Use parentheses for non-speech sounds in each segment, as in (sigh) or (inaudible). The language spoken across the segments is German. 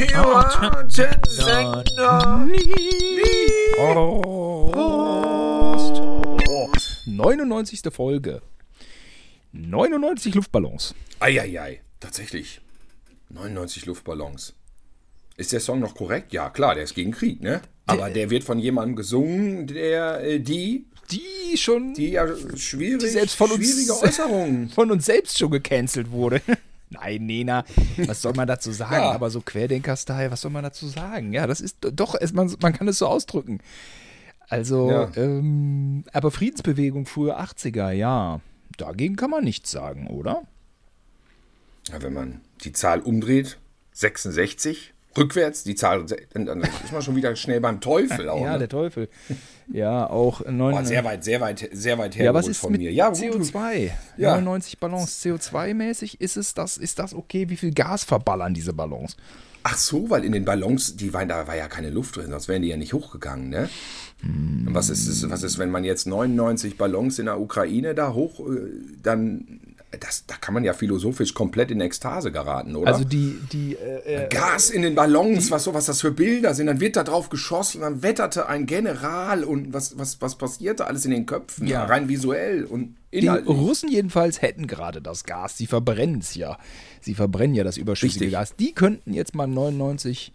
Piratensender. 99. Folge. 99 Luftballons. Eieiei, tatsächlich. 99 Luftballons. Ist der Song noch korrekt? Ja, klar, der ist gegen Krieg, ne? Aber der wird von jemandem gesungen, der, äh, die, Die schon die ja schwierig, die selbst von uns, schwierige Äußerungen. (laughs) von uns selbst schon gecancelt wurde. Nein, Nena, was soll man dazu sagen? (laughs) Ja. Aber so Querdenker-Style, was soll man dazu sagen? Ja, das ist doch, es, man, man kann es so ausdrücken. Also, Ja. ähm, aber Friedensbewegung frühe 80er, ja. Dagegen kann man nichts sagen, oder? Ja, wenn man die Zahl umdreht, 66, rückwärts, die Zahl, dann, ist man schon wieder schnell beim Teufel (laughs) auch. ja, ne? der Teufel. Ja, auch (laughs) neun, Boah, sehr weit, sehr weit, sehr weit Ja, was ist von mit mir. Ja, gut, CO2? Ja. 99 Ballons CO2-mäßig, ist es das, ist das okay? Wie viel Gas verballern diese Ballons? Ach so, weil in den Ballons, die waren, da war ja keine Luft drin, sonst wären die ja nicht hochgegangen, ne? Hm. Was ist, ist, was ist, wenn man jetzt 99 Ballons in der Ukraine da hoch, äh, dann, das, da kann man ja philosophisch komplett in Ekstase geraten, oder? Also die, die, äh, äh, Gas in den Ballons, was so, was das für Bilder sind, dann wird da drauf geschossen, dann wetterte ein General und was, was, was passierte alles in den Köpfen, Ja. rein visuell und die inhaltlich. Russen jedenfalls hätten gerade das Gas. Sie verbrennen es ja. Sie verbrennen ja das überschüssige Richtig. Gas. Die könnten jetzt mal 99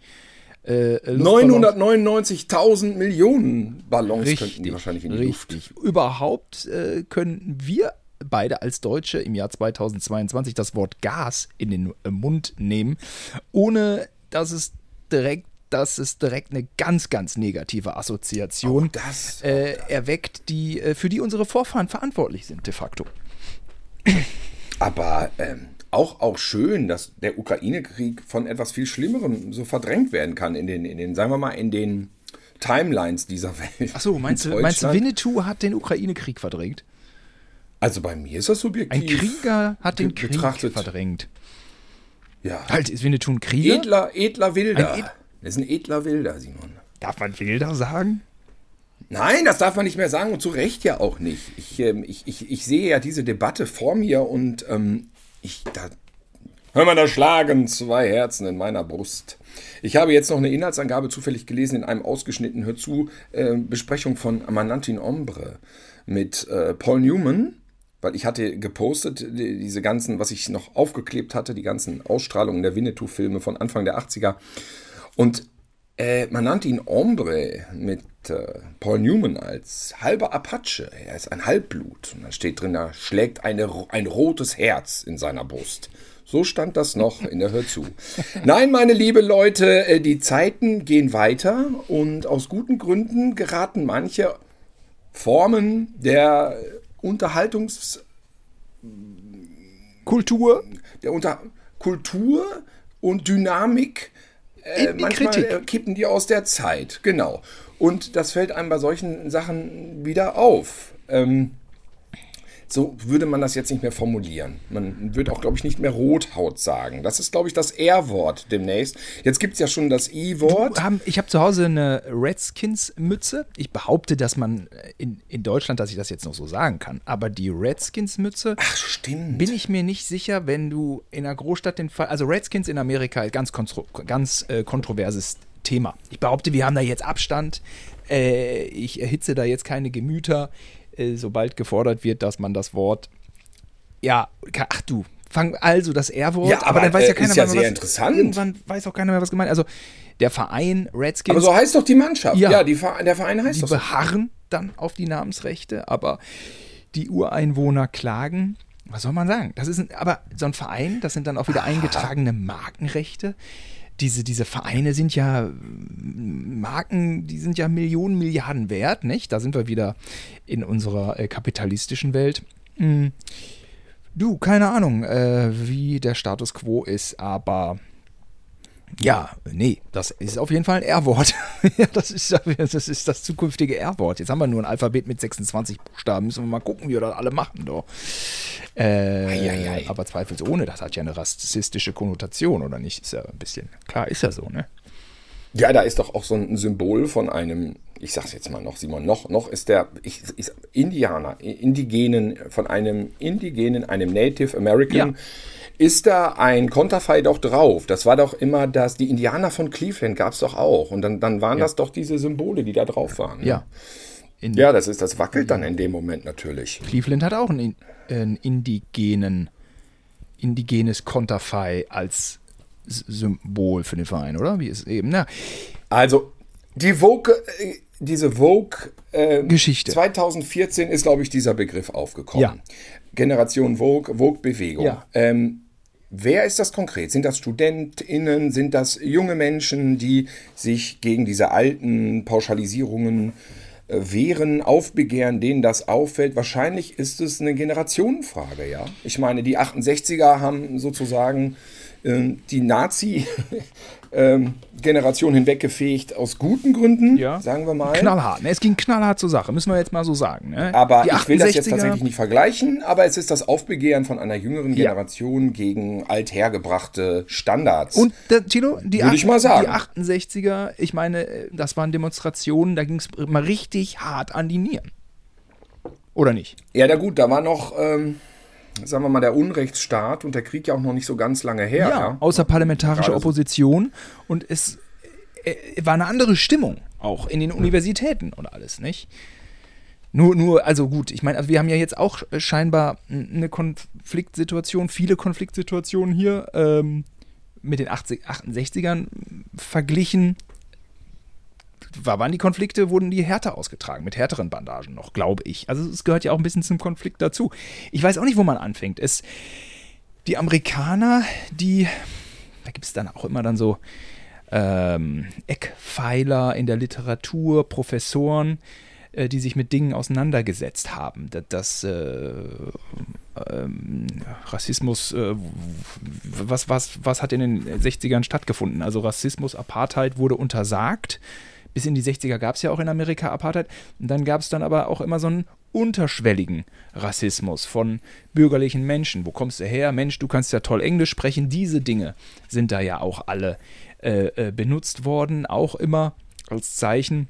äh, Luftballons- 999.000 Millionen Ballons Richtig, könnten die wahrscheinlich in die Luft. richtig. Überhaupt äh, könnten wir beide als Deutsche im Jahr 2022 das Wort Gas in den äh, Mund nehmen, ohne dass es direkt dass es direkt eine ganz, ganz negative Assoziation Auch das, äh, erweckt, die, äh, für die unsere Vorfahren verantwortlich sind, de facto. Aber ähm, auch, auch schön, dass der Ukraine-Krieg von etwas viel Schlimmerem so verdrängt werden kann in den, in den, sagen wir mal, in den Timelines dieser Welt. Achso, meinst du, In meinst du, Winnetou hat den Ukraine-Krieg verdrängt? Also bei mir ist das subjektiv. Ein Krieger hat den Krieg betrachtet. verdrängt. Ja. Halt, ist Winnetou ein Krieger? Edler, edler Wilder. Ein Ed- das ist ein edler Wilder, Simon. Darf man Wilder sagen? Nein, das darf man nicht mehr sagen und zu Recht ja auch nicht. Ich, ähm, ich, ich, ich sehe ja diese Debatte vor mir und ähm, ich da. Hör mal, da schlagen zwei Herzen in meiner Brust. Ich habe jetzt noch eine Inhaltsangabe zufällig gelesen in einem ausgeschnittenen Hör zu äh, Besprechung von Manantin Ombre mit äh, Paul Newman, weil ich hatte gepostet die, diese ganzen, was ich noch aufgeklebt hatte, die ganzen Ausstrahlungen der Winnetou-Filme von Anfang der 80er. Und äh, man nannte ihn Ombre mit äh, Paul Newman als halber Apache. Er ist ein Halbblut. Und da steht drin, da schlägt eine, ein rotes Herz in seiner Brust. So stand das noch in der Hör zu. (laughs) Nein, meine liebe Leute, äh, die Zeiten gehen weiter und aus guten Gründen geraten manche Formen der Unterhaltungs Kultur der Unter Kultur und Dynamik äh, manchmal Kritik. äh, kippen die aus der Zeit, genau. Und das fällt einem bei solchen Sachen wieder auf. Ähm, so würde man das jetzt nicht mehr formulieren. Man würde auch, glaube ich, nicht mehr Rothaut sagen. Das ist, glaube ich, das R-Wort demnächst. Jetzt gibt es ja schon das I-Wort. ich habe zu Hause eine Redskins-Mütze. Ich behaupte, dass man in, in Deutschland, dass ich das jetzt noch so sagen kann, aber die Redskins-Mütze Ach, stimmt. bin ich mir nicht sicher, wenn du in einer Großstadt den Fall, also Redskins in Amerika, ganz, kontro, ganz äh, kontroverses Thema. Ich behaupte, wir haben da jetzt Abstand. Äh, ich erhitze da jetzt keine Gemüter, äh, sobald gefordert wird, dass man das Wort, ja, ach du, fang also das R-Wort, Ja, aber, dann weiß ja äh, keiner ist ja mehr, sehr was, interessant. Irgendwann weiß auch keiner mehr, was gemeint. Also der Verein Redskins Aber so heißt doch die Mannschaft. Ja. Ja, die, der Verein heißt die doch so. beharren dann auf die Namensrechte, aber die Ureinwohner klagen. Was soll man sagen? Das ist ein, aber so ein Verein, das sind dann auch wieder eingetragene Markenrechte. Diese, diese Vereine sind ja Marken, die sind ja Millionen, Milliarden wert, nicht? Da sind wir wieder in unserer äh, kapitalistischen Welt. Mm. Du, keine Ahnung, äh, wie der Status quo ist, aber ja, nee, das ist auf jeden Fall ein R-Wort. (laughs) ja, das ist, das ist das zukünftige R-Wort. Jetzt haben wir nur ein Alphabet mit 26 Buchstaben. Müssen wir mal gucken, wie wir das alle machen. Doch. Äh, aber zweifelsohne, das hat ja eine rassistische Konnotation, oder nicht? Ist ja ein bisschen, klar, ist ja so, ne? Ja, da ist doch auch so ein Symbol von einem, ich sag's jetzt mal noch, Simon, noch, noch ist der ich, ich, Indianer, Indigenen, von einem Indigenen, einem Native American, ist da ein Konterfei doch drauf. Das war doch immer das, die Indianer von Cleveland gab es doch auch. Und dann, dann waren Ja. das doch diese Symbole, die da drauf waren. ne? Ja. In Ja, das ist, das wackelt dann in dem Moment natürlich. Cleveland hat auch einen, einen indigenen, indigenes Konterfei als Symbol für den Verein, oder? Wie ist eben? Na, Also, die Vogue, äh, diese Vogue äh, Geschichte. 2014 ist, glaube ich, dieser Begriff aufgekommen. Ja. Generation Vogue, Vogue-Bewegung. Ja. Ähm, wer ist das konkret? Sind das StudentInnen? Sind das junge Menschen, die sich gegen diese alten Pauschalisierungen äh, wehren, aufbegehren, denen das auffällt? Wahrscheinlich ist es eine Generationenfrage, ja. Ich meine, die 68er haben sozusagen ähm, die (laughs) Nazi-Generation hinweggefegt aus guten Gründen, ja. sagen wir mal. Knallhart. Ne? Es ging knallhart zur Sache, müssen wir jetzt mal so sagen. Ne? Aber Die ich will das jetzt 68er tatsächlich nicht vergleichen, aber es ist das Aufbegehren von einer jüngeren Ja. Generation gegen althergebrachte Standards. Und, der, Tilo, die, Würde ich mal sagen. die 68er, ich meine, äh, das waren Demonstrationen, da ging es mal richtig hart an die Nieren. Oder nicht? ja, na gut, da war noch, ähm, sagen wir mal, der Unrechtsstaat und der Krieg ja auch noch nicht so ganz lange her. Ja, außerparlamentarische Gerade so. Opposition und es äh, war eine andere Stimmung auch in den Universitäten und alles, nicht? Nur, nur, also gut, ich meine, also wir haben ja jetzt auch äh, scheinbar eine Konfliktsituation, viele Konfliktsituationen hier ähm, mit den 80, 68ern verglichen. War- Waren die Konflikte, wurden die härter ausgetragen, mit härteren Bandagen noch, glaube ich. Also es gehört ja auch ein bisschen zum Konflikt dazu. Ich weiß auch nicht, wo man anfängt. Es, die Amerikaner, die, da gibt es dann auch immer dann so ähm, Eckpfeiler in der Literatur, Professoren, äh, die sich mit Dingen auseinandergesetzt haben. Das, das äh, ähm, Rassismus, äh, was, was, was hat in den 60ern stattgefunden? Also Rassismus, Apartheid wurde untersagt. Bis in die 60er gab es ja auch in Amerika Apartheid. Und dann gab es dann aber auch immer so einen unterschwelligen Rassismus von bürgerlichen Menschen. Wo kommst du her? Mensch, du kannst ja toll Englisch sprechen. Diese Dinge sind da ja auch alle äh, äh, benutzt worden, auch immer als Zeichen.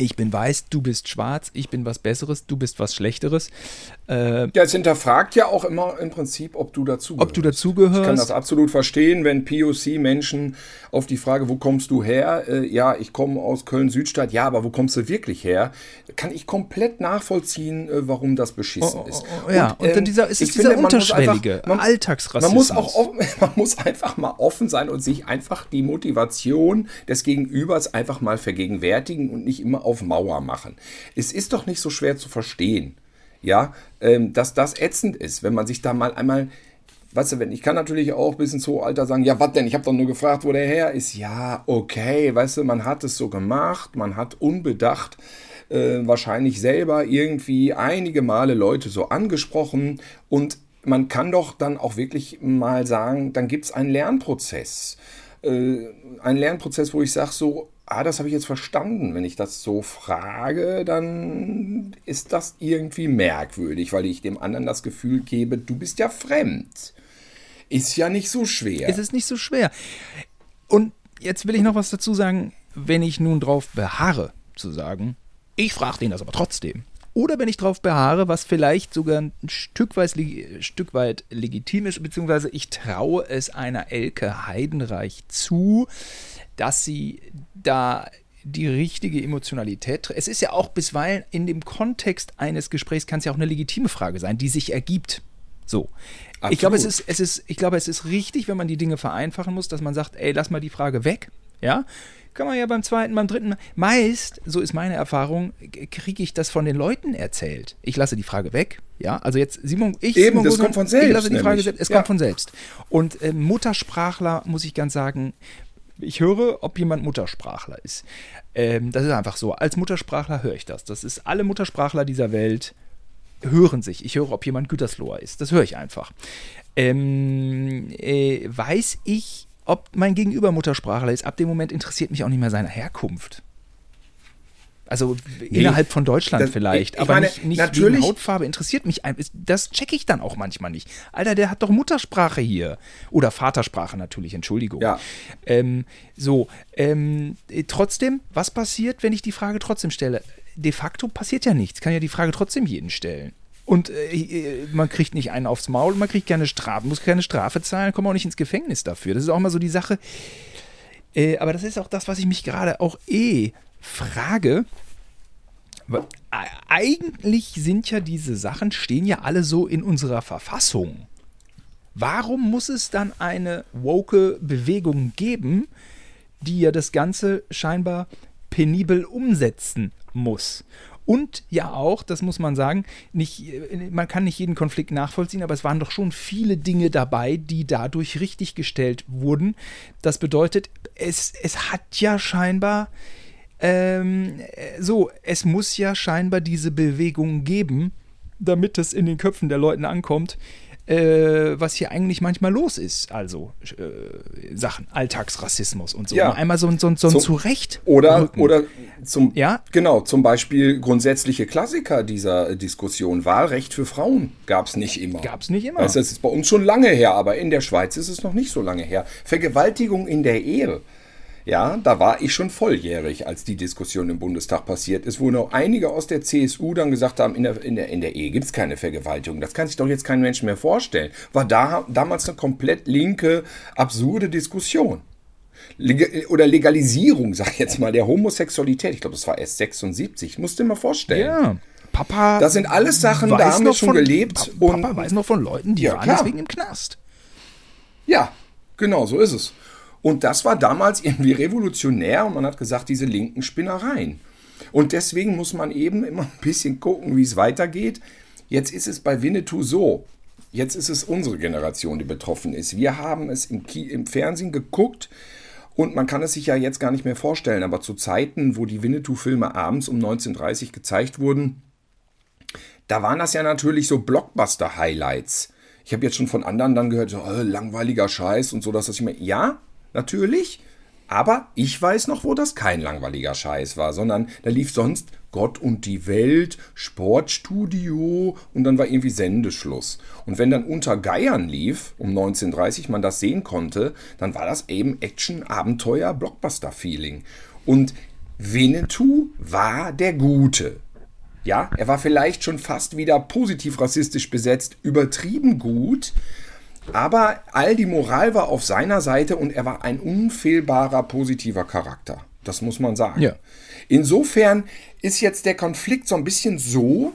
Ich bin weiß, du bist schwarz, ich bin was Besseres, du bist was Schlechteres. Äh, Ja, es hinterfragt ja auch immer im Prinzip, ob du dazugehörst. ob du dazugehörst. Ich kann das absolut verstehen, wenn POC-Menschen auf die Frage, wo kommst du her? Äh, ja, ich komme aus Köln-Südstadt. Ja, aber wo kommst du wirklich her? Kann ich komplett nachvollziehen, äh, warum das beschissen ist. Oh, ja, und dann dieser- es ist dieser finde, man muss unterschwellige einfach- man- Alltagsrassismus. Man muss, auch, offen- (laughs) man muss einfach mal offen sein und sich einfach die Motivation des Gegenübers einfach mal vergegenwärtigen und nicht immer auf Mauer machen. Es ist doch nicht so schwer zu verstehen, ja, ähm, dass das ätzend ist, wenn man sich da mal einmal Weißt du, wenn ich kann natürlich auch bis ins hohe Alter sagen, ja, was denn? Ich habe doch nur gefragt, wo der her ist. Ja, okay, weißt du, man hat es so gemacht, man hat unbedacht äh, wahrscheinlich selber irgendwie einige Male Leute so angesprochen und man kann doch dann auch wirklich mal sagen, dann gibt es einen Lernprozess. Äh, einen Lernprozess, wo ich sage so, ah, das habe ich jetzt verstanden. Wenn ich das so frage, dann ist das irgendwie merkwürdig, weil ich dem anderen das Gefühl gebe, du bist ja fremd. Ist ja nicht so schwer. Es ist nicht so schwer. Und jetzt will ich noch was dazu sagen, wenn ich nun drauf beharre, zu sagen, ich frage den das aber trotzdem. Oder wenn ich drauf beharre, was vielleicht sogar ein Stück weit, leg- Stück weit legitim ist, beziehungsweise ich traue es einer Elke Heidenreich zu, dass sie da die richtige Emotionalität. Es ist ja auch bisweilen in dem Kontext eines Gesprächs kann es ja auch eine legitime Frage sein, die sich ergibt. So. Ich glaube, es Absolut. ist, es ist, ich glaube, es ist richtig, wenn man die Dinge vereinfachen muss, dass man sagt, ey, lass mal die Frage weg. Ja. Kann man ja beim zweiten, beim dritten. Meist, so ist meine Erfahrung, kriege ich das von den Leuten erzählt. Ich lasse die Frage weg. Ja, also jetzt Simon, ich, Eben, Simon das Gosmann, kommt von selbst, Ich lasse die Frage nämlich. selbst. Es Ja. kommt von selbst. Und äh, Muttersprachler, muss ich ganz sagen, ich höre, ob jemand Muttersprachler ist. Ähm, das ist einfach so. Als Muttersprachler höre ich das. Das ist alle Muttersprachler dieser Welt hören sich. Ich höre, ob jemand Gütersloher ist. Das höre ich einfach. Ähm, äh, weiß ich, ob mein Gegenüber Muttersprachler ist? Ab dem Moment interessiert mich auch nicht mehr seine Herkunft. Also innerhalb von Deutschland das- vielleicht, ich aber meine, nicht, nicht natürlich- Hautfarbe interessiert mich. Das checke ich dann auch manchmal nicht. Alter, der hat doch Muttersprache hier. Oder Vatersprache natürlich, Entschuldigung. Ja. Ähm, so, ähm, äh, trotzdem, was passiert, wenn ich die Frage trotzdem stelle? De facto passiert ja nichts. Kann ja die Frage trotzdem jeden stellen. Und äh, man kriegt nicht einen aufs Maul, man kriegt keine Strafe, muss keine Strafe zahlen, kommt auch nicht ins Gefängnis dafür. Das ist auch immer so die Sache. Äh, aber das ist auch das, was ich mich gerade auch eh frage. Eigentlich sind ja diese Sachen, stehen ja alle so in unserer Verfassung. Warum muss es dann eine woke Bewegung geben, die ja das Ganze scheinbar penibel umsetzen muss? Und ja auch, das muss man sagen, nicht, man kann nicht jeden Konflikt nachvollziehen, aber es waren doch schon viele Dinge dabei, die dadurch richtiggestellt wurden. Das bedeutet, es, es hat ja scheinbar ähm, so, es muss ja scheinbar diese Bewegung geben, damit es in den Köpfen der Leuten ankommt, äh, was hier eigentlich manchmal los ist. Also äh, Sachen, Alltagsrassismus und so. Ja. Einmal so, so, so ein Zurecht. Oder, oder zum, Ja? genau, zum Beispiel grundsätzliche Klassiker dieser Diskussion. Wahlrecht für Frauen gab es nicht immer. Gab's nicht immer. Das ist bei uns schon lange her, aber in der Schweiz ist es noch nicht so lange her. Vergewaltigung in der Ehe. Ja, da war ich schon volljährig, als die Diskussion im Bundestag passiert ist, wo noch einige aus der CSU dann gesagt haben, in der, in der, in der Ehe gibt es keine Vergewaltigung. Das kann sich doch jetzt kein Mensch mehr vorstellen. War da damals eine komplett linke, absurde Diskussion. Leg oder Legalisierung, sag ich jetzt mal, der Homosexualität. Ich glaube, das war erst 76. Musst du dir mal vorstellen. Ja. Papa. Das sind alles Sachen, da haben wir schon von- gelebt. Pa- und Papa weiß noch von Leuten, die Ja, waren klar. deswegen im Knast. Ja, genau, so ist es. Und das war damals irgendwie revolutionär und man hat gesagt, diese linken Spinnereien. Und deswegen muss man eben immer ein bisschen gucken, wie es weitergeht. Jetzt ist es bei Winnetou so. Jetzt ist es unsere Generation, die betroffen ist. Wir haben es im, Ki im Fernsehen geguckt und man kann es sich ja jetzt gar nicht mehr vorstellen. Aber zu Zeiten, wo die Winnetou-Filme abends um 19.30 Uhr gezeigt wurden, da waren das ja natürlich so Blockbuster-Highlights. Ich habe jetzt schon von anderen dann gehört, so, äh, langweiliger Scheiß und so, dass das ich mir. Ja, natürlich. Aber ich weiß noch, wo das kein langweiliger Scheiß war, sondern da lief sonst Gott und die Welt, Sportstudio und dann war irgendwie Sendeschluss. Und wenn dann unter Geiern lief, um 19.30 man das sehen konnte, dann war das eben Action, Abenteuer, Blockbuster-Feeling. Und Winnetou war der Gute. Ja, er war vielleicht schon fast wieder positiv rassistisch besetzt, übertrieben gut, aber all die Moral war auf seiner Seite und er war ein unfehlbarer positiver Charakter. Das muss man sagen. Ja. Insofern ist jetzt der Konflikt so ein bisschen so,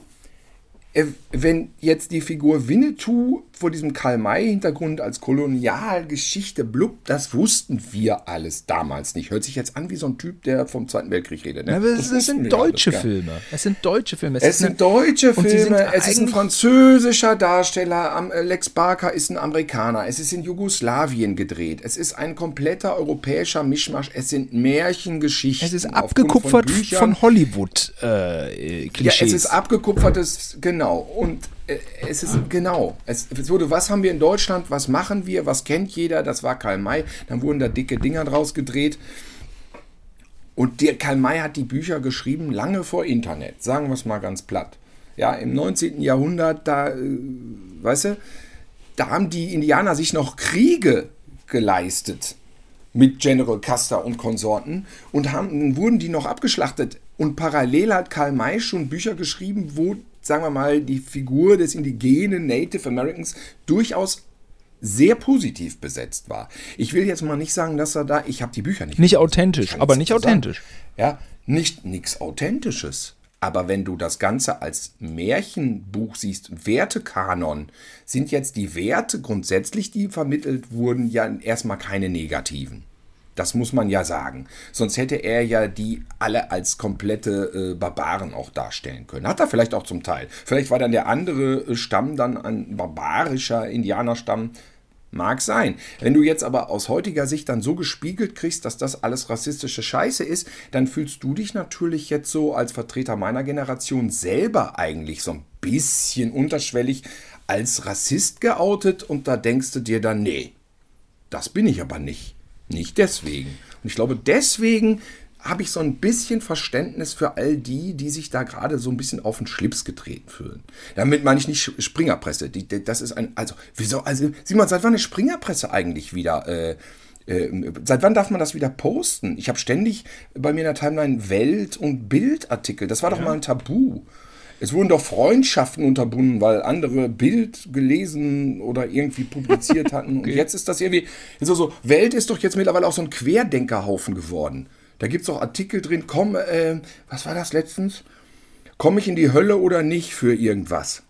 äh, wenn jetzt die Figur Winnetou vor diesem Karl-May-Hintergrund als Kolonialgeschichte blub, das wussten wir alles damals nicht. Hört sich jetzt an wie so ein Typ, der vom Zweiten Weltkrieg redet. Ne? Aber es, es sind deutsche alles? Filme. Es sind deutsche Filme. Es ist sind deutsche Filme, es ist ein französischer Darsteller, äh, Lex Barker ist ein Amerikaner, es ist in Jugoslawien gedreht, es ist ein kompletter europäischer Mischmasch, es sind Märchengeschichten. Es ist abgekupfert von, von Hollywood-Klischees. Ja, es ist abgekupfertes, genau. Und äh, es ist, genau. Es, wurde, was haben wir in Deutschland, was machen wir, was kennt jeder, das war Karl May. Dann wurden da dicke Dinger draus gedreht. Und der Karl May hat die Bücher geschrieben lange vor Internet, sagen wir es mal ganz platt. Ja, im 19. Jahrhundert, da, äh, weißt du, da haben die Indianer sich noch Kriege geleistet mit General Custer und Konsorten und haben, wurden die noch abgeschlachtet. Und parallel hat Karl May schon Bücher geschrieben, wo, sagen wir mal, die Figur des indigenen Native Americans durchaus sehr positiv besetzt war. Ich will jetzt mal nicht sagen, dass er da, ich habe die Bücher nicht Nicht authentisch, aber nicht sagen. authentisch. Ja, nicht nichts Authentisches. Aber wenn du das Ganze als Märchenbuch siehst, Wertekanon, sind jetzt die Werte grundsätzlich, die vermittelt wurden, ja erstmal keine negativen. Das muss man ja sagen. Sonst hätte er ja die alle als komplette äh, Barbaren auch darstellen können. Hat er vielleicht auch zum Teil. Vielleicht war dann der andere äh, Stamm dann ein barbarischer Indianerstamm. Mag sein. Wenn du jetzt aber aus heutiger Sicht dann so gespiegelt kriegst, dass das alles rassistische Scheiße ist, dann fühlst du dich natürlich jetzt so als Vertreter meiner Generation selber eigentlich so ein bisschen unterschwellig als Rassist geoutet und da denkst du dir dann, nee, das bin ich aber nicht. Nicht deswegen. Und ich glaube, deswegen habe ich so ein bisschen Verständnis für all die, die sich da gerade so ein bisschen auf den Schlips getreten fühlen. Damit meine ich nicht Springerpresse. Die, die, das ist ein, also, wieso, also, Simon, seit wann ist Springerpresse eigentlich wieder, äh, äh, seit wann darf man das wieder posten? Ich habe ständig bei mir in der Timeline Welt- und Bildartikel. Das war doch mal ein Tabu. Es wurden doch Freundschaften unterbunden, weil andere Bild gelesen oder irgendwie publiziert (laughs) hatten. Und jetzt ist das irgendwie, so, so, Welt ist doch jetzt mittlerweile auch so ein Querdenkerhaufen geworden. Da gibt es auch Artikel drin, komm, äh, was war das letztens? Komme ich in die Hölle oder nicht für irgendwas?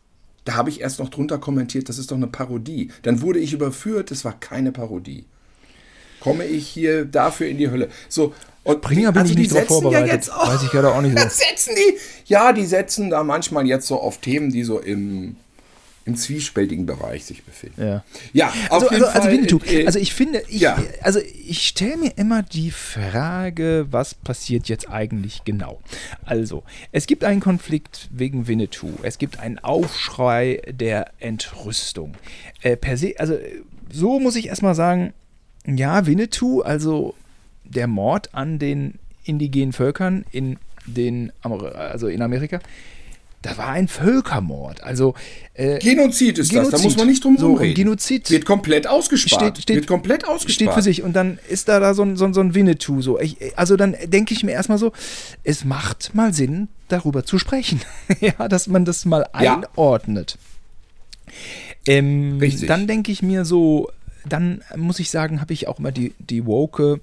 Da habe ich erst noch drunter kommentiert, das ist doch eine Parodie. Dann wurde ich überführt, es war keine Parodie. Komme ich hier dafür in die Hölle? So, und Springer bin also ich nicht drauf vorbereitet. Ja jetzt auch, Weiß ich gerade auch nicht (laughs) so. setzen die, ja, die setzen da manchmal jetzt so auf Themen, die so im, im zwiespältigen Bereich sich befinden. Ja, ja auf also, jeden also, Fall. Also, Winnetou, äh, also ich finde, ich, ja. also ich stelle mir immer die Frage, was passiert jetzt eigentlich genau? Also, es gibt einen Konflikt wegen Winnetou. Es gibt einen Aufschrei der Entrüstung. Äh, per se, also so muss ich erstmal sagen, ja, Winnetou, also der Mord an den indigenen Völkern in den also in Amerika, da war ein Völkermord. Also äh, Genozid ist Genozid. das, da muss man nicht drum so, reden. Genozid wird komplett ausgespart. Steht, steht, wird komplett ausgespart. Steht für sich und dann ist da da so ein, so ein, so ein Winnetou so. Ich, also dann denke ich mir erstmal so, es macht mal Sinn darüber zu sprechen. (laughs) ja, dass man das mal einordnet. Ja. Ähm, Richtig. Dann denke ich mir so, dann muss ich sagen, habe ich auch immer die die woke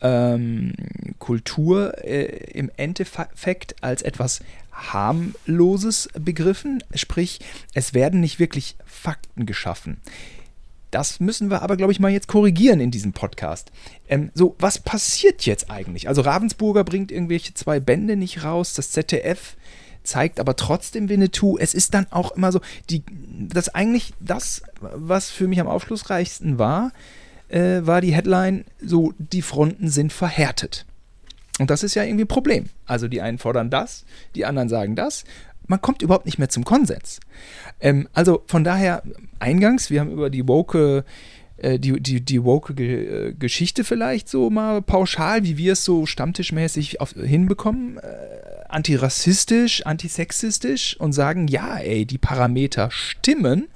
ähm, Kultur äh, im Endeffekt als etwas harmloses begriffen, sprich es werden nicht wirklich Fakten geschaffen. Das müssen wir aber, glaube ich, mal jetzt korrigieren in diesem Podcast. Ähm, so, was passiert jetzt eigentlich? Also Ravensburger bringt irgendwelche zwei Bände nicht raus, das ZDF zeigt aber trotzdem Winnetou. Es ist dann auch immer so, die, das eigentlich das, was für mich am aufschlussreichsten war, äh, war die Headline so, die Fronten sind verhärtet. Und das ist ja irgendwie ein Problem. Also die einen fordern das, die anderen sagen das. Man kommt überhaupt nicht mehr zum Konsens. Ähm, also von daher, eingangs, wir haben über die woke die, die, die woke Ge äh, Geschichte vielleicht so mal pauschal, wie wir es so stammtischmäßig auf, hinbekommen, äh, antirassistisch, antisexistisch und sagen, ja, ey, die Parameter stimmen.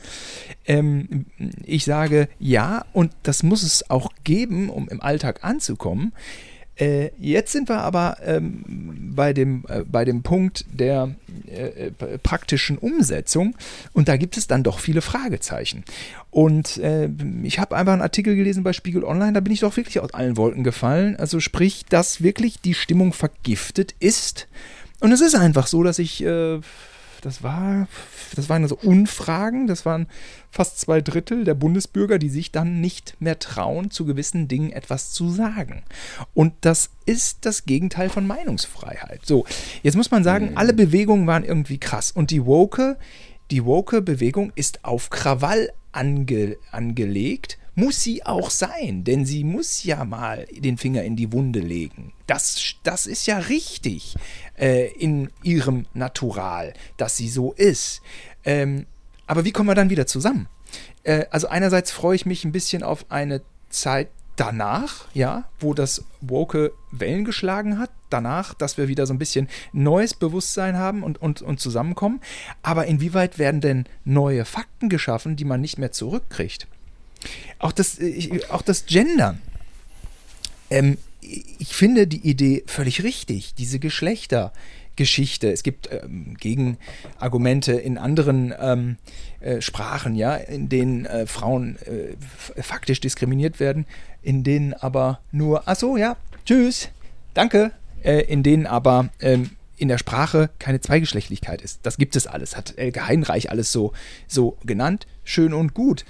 Ähm, ich sage ja, und das muss es auch geben, um im Alltag anzukommen. Äh, jetzt sind wir aber ähm, bei, dem, äh, bei dem Punkt der äh, äh praktischen Umsetzung und da gibt es dann doch viele Fragezeichen. Und äh, ich habe einfach einen Artikel gelesen bei Spiegel Online, da bin ich doch wirklich aus allen Wolken gefallen. Also sprich, dass wirklich die Stimmung vergiftet ist. Und es ist einfach so, dass ich äh, das war, das waren also Unfragen, das waren fast zwei Drittel der Bundesbürger, die sich dann nicht mehr trauen, zu gewissen Dingen etwas zu sagen. Und das ist das Gegenteil von Meinungsfreiheit. So, jetzt muss man sagen, mhm. alle Bewegungen waren irgendwie krass. Und die Woke, die Woke-Bewegung ist auf Krawall ange, angelegt muss sie auch sein, denn sie muss ja mal den Finger in die Wunde legen. Das, das ist ja richtig äh, in ihrem Natural, dass sie so ist. Ähm, aber wie kommen wir dann wieder zusammen? Äh, also einerseits freue ich mich ein bisschen auf eine Zeit danach, ja, wo das Woke Wellen geschlagen hat, danach, dass wir wieder so ein bisschen neues Bewusstsein haben und, und, und zusammenkommen. Aber inwieweit werden denn neue Fakten geschaffen, die man nicht mehr zurückkriegt? Auch das, äh, auch das Gendern. Ähm, ich finde die Idee völlig richtig, diese Geschlechtergeschichte. Es gibt ähm, Gegenargumente in anderen ähm, äh, Sprachen, ja, in denen äh, Frauen äh, faktisch diskriminiert werden, in denen aber nur, ach so, ja, tschüss, danke, äh, in denen aber ähm, in der Sprache keine Zweigeschlechtlichkeit ist. Das gibt es alles, hat Elke Heinreich alles so, so genannt, schön und gut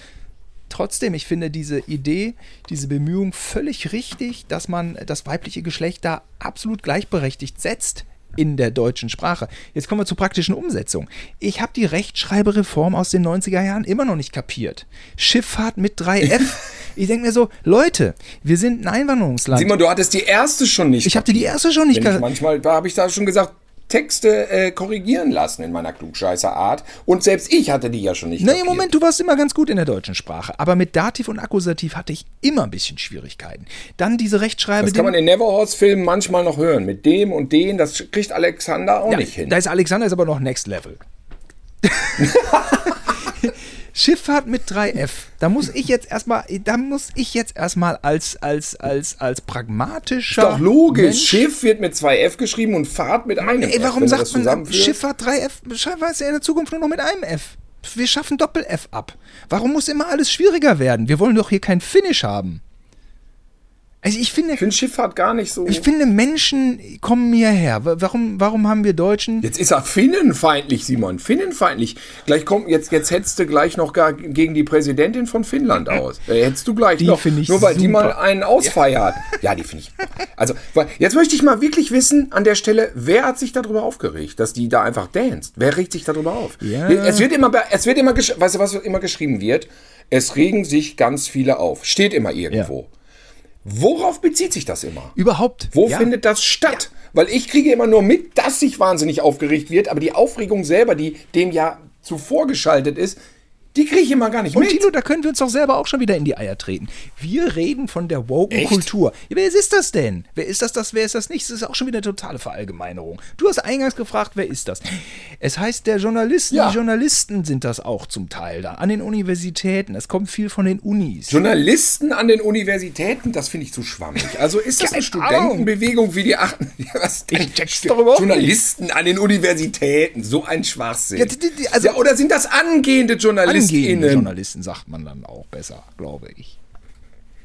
trotzdem, ich finde diese Idee, diese Bemühung völlig richtig, dass man das weibliche Geschlecht da absolut gleichberechtigt setzt in der deutschen Sprache. Jetzt kommen wir zur praktischen Umsetzung. Ich habe die Rechtschreibereform aus den 90er Jahren immer noch nicht kapiert. Schifffahrt mit 3F. (laughs) Ich denke mir so, Leute, wir sind ein Einwanderungsland. Simon, du hattest die erste schon nicht. Ich habe die erste schon nicht kapiert. Manchmal habe ich da schon gesagt, Texte äh, korrigieren lassen in meiner Klugscheißer-Art. Und selbst ich hatte die ja schon nicht. Nein, Moment, du warst immer ganz gut in der deutschen Sprache. Aber mit Dativ und Akkusativ hatte ich immer ein bisschen Schwierigkeiten. Dann diese Rechtschreibe. Das kann man in Neverhorse-Filmen manchmal noch hören. Mit dem und den, das kriegt Alexander auch ja, nicht hin. Da ist Alexander ist aber noch Next Level. (laughs) (laughs) Schifffahrt mit 3F. Da muss ich jetzt erstmal, da muss ich jetzt erstmal als, als, als, als pragmatischer. Doch logisch. Mensch- Schiff wird mit zwei F geschrieben und Fahrt mit einem Ey, F. warum du sagt man Schifffahrt 3F? Schaffen wir es ja in der Zukunft nur noch mit einem F. Wir schaffen Doppel-F ab. Warum muss immer alles schwieriger werden? Wir wollen doch hier kein Finish haben. Also ich finde, Ich finde Schifffahrt gar nicht so. ich finde Menschen kommen mir her. Wa- Warum, warum haben wir Deutschen Jetzt ist er finnenfeindlich, Simon. Finnenfeindlich. Gleich kommt, jetzt, jetzt hättest du gleich noch gar gegen die Präsidentin von Finnland aus. Äh, hättest du gleich Die noch. ich nur weil die super. mal einen ausfeiert. Ja, die finde ich. Also, jetzt möchte ich mal wirklich wissen, an der Stelle, wer hat sich darüber aufgeregt, dass die da einfach danst? Wer regt sich darüber auf? Ja. Es wird immer, es wird immer, weißt du, was immer geschrieben wird? Es regen sich ganz viele auf. Steht immer irgendwo. Worauf bezieht sich das immer? überhaupt? Wo Ja. findet das statt? Weil ich kriege immer nur mit, dass sich wahnsinnig aufgeregt wird, aber die Aufregung selber, die dem ja zuvor geschaltet ist, die kriege ich immer gar nicht Und mit. Tilo, da können wir uns doch selber auch schon wieder in die Eier treten. Wir reden von der woken Kultur. Ja, wer ist das denn? Wer ist das, das, wer ist das nicht? Das ist auch schon wieder eine totale Verallgemeinerung. Du hast eingangs gefragt, wer ist das? Es heißt der Journalisten, Ja. die Journalisten sind das auch zum Teil da. An den Universitäten. Es kommt viel von den Unis. Journalisten an den Universitäten, das finde ich zu schwammig. Also ist das eine Ahnung. Studentenbewegung wie die achten? (laughs) Ja, was denn? Ich check's doch überhaupt nicht. Journalisten an den Universitäten, so ein Schwachsinn. Ja, die- die- also- ja, oder sind das angehende JournalistInnen? Journalisten sagt man dann auch besser, glaube ich.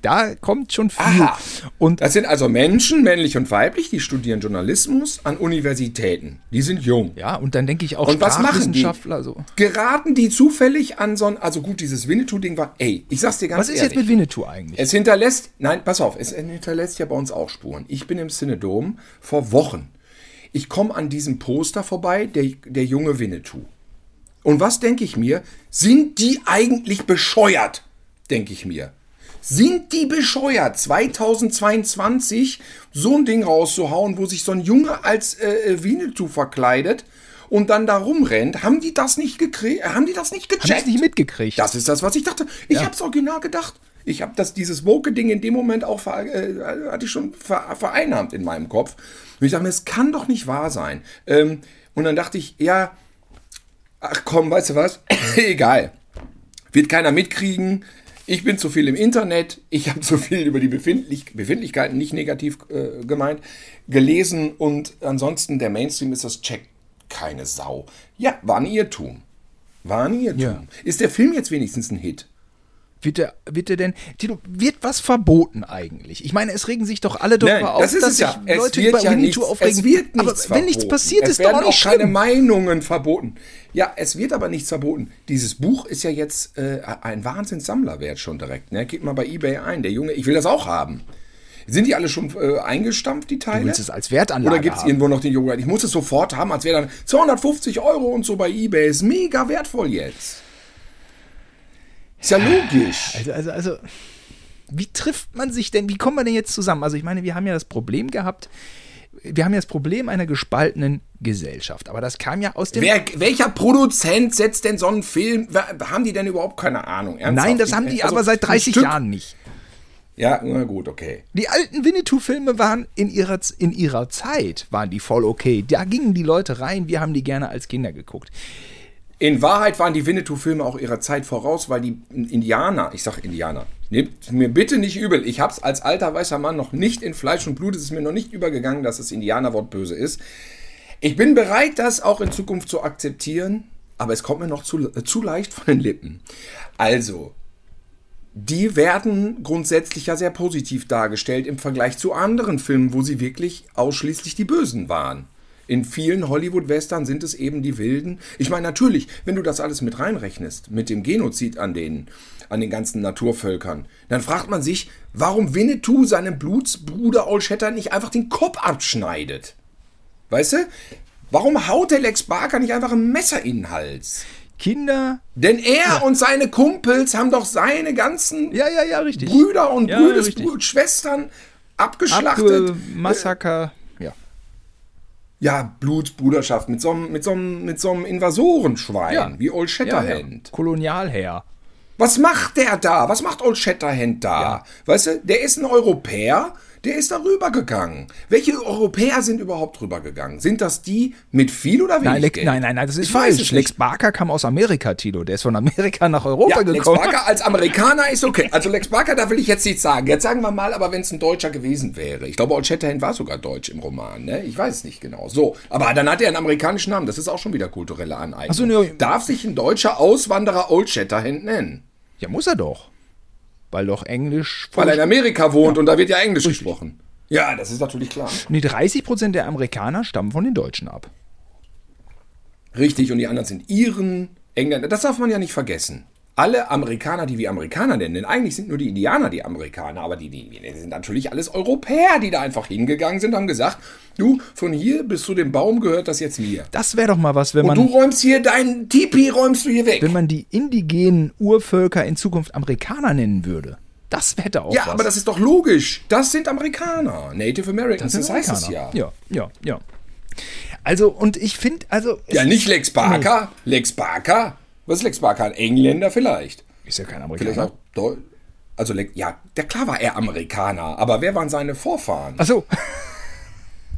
Da kommt schon viel. Aha. Und Das sind also Menschen, männlich und weiblich, die studieren Journalismus an Universitäten. Die sind jung. ja, und dann denke ich auch Und was machen die? So. Geraten die zufällig an so ein, also gut, dieses Winnetou-Ding war, ey, ich sag's dir ganz Was ist ehrlich. jetzt mit Winnetou eigentlich? Es hinterlässt, nein, pass auf, es hinterlässt ja bei uns auch Spuren. Ich bin im Synodom vor Wochen. Ich komme an diesem Poster vorbei, der, der junge Winnetou. Und was denke ich mir? Sind die eigentlich bescheuert? Denke ich mir. Sind die bescheuert, 2022 so ein Ding rauszuhauen, wo sich so ein Junge als äh, Winnetou verkleidet und dann da rumrennt? Haben die das nicht gekriegt? Haben die das nicht Haben gecheckt? Sie nicht mitgekriegt? Das ist das, was ich dachte. Ich hab's original gedacht. Ich habe das dieses Woke-Ding in dem Moment auch äh, hatte ich schon ver, vereinnahmt in meinem Kopf. Und ich dachte mir, es kann doch nicht wahr sein. Ähm, und dann dachte ich, ja, ach komm, weißt du was? (coughs) Egal. Wird keiner mitkriegen. Ich bin zu viel im Internet. Ich habe zu viel über die Befindlich Befindlichkeiten, nicht negativ äh, gemeint, gelesen. Und ansonsten, der Mainstream ist das Check keine Sau. Ja, war ein Irrtum. War ein Irrtum. Ja. Ist der Film jetzt wenigstens ein Hit? Wird der, wird der denn, Tilo, wird was verboten eigentlich? Ich meine, es regen sich doch alle darüber Nein, auf, das ist dass ja. sich Es Leute über ja Winnetou nichts, aufregen. es wird aber nichts wenn nichts verboten. passiert, es ist doch werden auch nicht keine schlimm. Meinungen verboten. Ja, es wird aber nichts verboten. Dieses Buch ist ja jetzt äh, ein Wahnsinnssammlerwert schon direkt. Ne? Geht mal bei Ebay ein. Der Junge, ich will das auch haben. Sind die alle schon äh, eingestampft, die Teile? Du willst es als Wertanlage Oder gibt es irgendwo noch den Joghurt? Ich muss es sofort haben, als wäre dann 250 Euro und so bei Ebay. Ist mega wertvoll jetzt. Ist ja logisch. Also, also, also, wie trifft man sich denn, wie kommen wir denn jetzt zusammen? Also, ich meine, wir haben ja das Problem gehabt, wir haben ja das Problem einer gespaltenen Gesellschaft. Aber das kam ja aus dem. Wer, welcher Produzent setzt denn so einen Film? Haben die denn überhaupt keine Ahnung? Ernsthaft? Nein, das haben die Also, aber seit ein 30 Stück- Jahren nicht. Ja, na gut, okay. Die alten Winnetou-Filme waren in ihrer, in ihrer Zeit, waren die voll okay. Da gingen die Leute rein, wir haben die gerne als Kinder geguckt. In Wahrheit waren die Winnetou-Filme auch ihrer Zeit voraus, weil die Indianer, ich sag Indianer, nehmt mir bitte nicht übel, ich hab's als alter weißer Mann noch nicht in Fleisch und Blut, es ist mir noch nicht übergegangen, dass das Indianerwort böse ist. Ich bin bereit, das auch in Zukunft zu akzeptieren, aber es kommt mir noch zu, äh, zu leicht von den Lippen. Also, die werden grundsätzlich ja sehr positiv dargestellt im Vergleich zu anderen Filmen, wo sie wirklich ausschließlich die Bösen waren. In vielen Hollywood-Western sind es eben die Wilden. Ich meine, natürlich, wenn du das alles mit reinrechnest, mit dem Genozid an den, an den ganzen Naturvölkern, dann fragt man sich, warum Winnetou seinem Blutsbruder Old Shatterhand nicht einfach den Kopf abschneidet. Weißt du? Warum haut der Lex Barker nicht einfach ein Messer in den Hals? Kinder. Denn er und seine Kumpels haben doch seine ganzen Ja, ja, ja, richtig. Brüder und Ja, Brüdes, richtig. Brü- Schwestern abgeschlachtet. Massaker. Ja. Ja, Blutsbruderschaft mit so einem, mit so mit so Invasorenschwein, Ja. wie Old ja, Shatterhand. ja. Kolonialherr. Was macht der da? Was macht Old Shatterhand da? Ja. Weißt du, der ist ein Europäer, Der ist da rübergegangen. Welche Europäer sind überhaupt rübergegangen? Sind das die mit viel oder wenig Nein, Lex, Geld? nein, nein, nein, das ist Ich falsch. Lex. Barker kam aus Amerika, Tilo. Der ist von Amerika nach Europa Ja, Lex gekommen. Barker als Amerikaner ist okay. Also Lex Barker, da will ich jetzt nichts sagen. Jetzt sagen wir mal, aber wenn es ein Deutscher gewesen wäre. Ich glaube, Old Shatterhand war sogar deutsch im Roman. Ne? Ich weiß es nicht genau. So, aber dann hat er einen amerikanischen Namen. Das ist auch schon wieder kulturelle Aneignung. Ach so, ne, Darf sich ein deutscher Auswanderer Old Shatterhand nennen? Ja, muss er doch. Weil doch Englisch. Weil er in Amerika wohnt und da wird ja Englisch gesprochen. Ja, das ist natürlich klar. Nee, 30 Prozent der Amerikaner stammen von den Deutschen ab. Richtig, und die anderen sind Iren, Engländer. Das darf man ja nicht vergessen. Alle Amerikaner, die wir Amerikaner nennen, denn eigentlich sind nur die Indianer die Amerikaner, aber die, die, die sind natürlich alles Europäer, die da einfach hingegangen sind, haben gesagt, du, von hier bis zu dem Baum gehört das jetzt mir. Das wäre doch mal was, wenn Und man, du räumst hier dein Tipi, räumst du hier weg. wenn man die indigenen Urvölker in Zukunft Amerikaner nennen würde. Das wäre auch Ja, was. aber das ist doch logisch. Das sind Amerikaner. Native Americans, das, heißt es ja. Ja, ja, ja. Also, und ich finde, also. Ja, nicht Lex Barker. Lex Barker? Was ist Lex Barker? Ein Engländer vielleicht? Ist ja kein Vielleicht Amerikaner. auch Deu Also, ja, der klar war er Amerikaner, aber wer waren seine Vorfahren? Achso,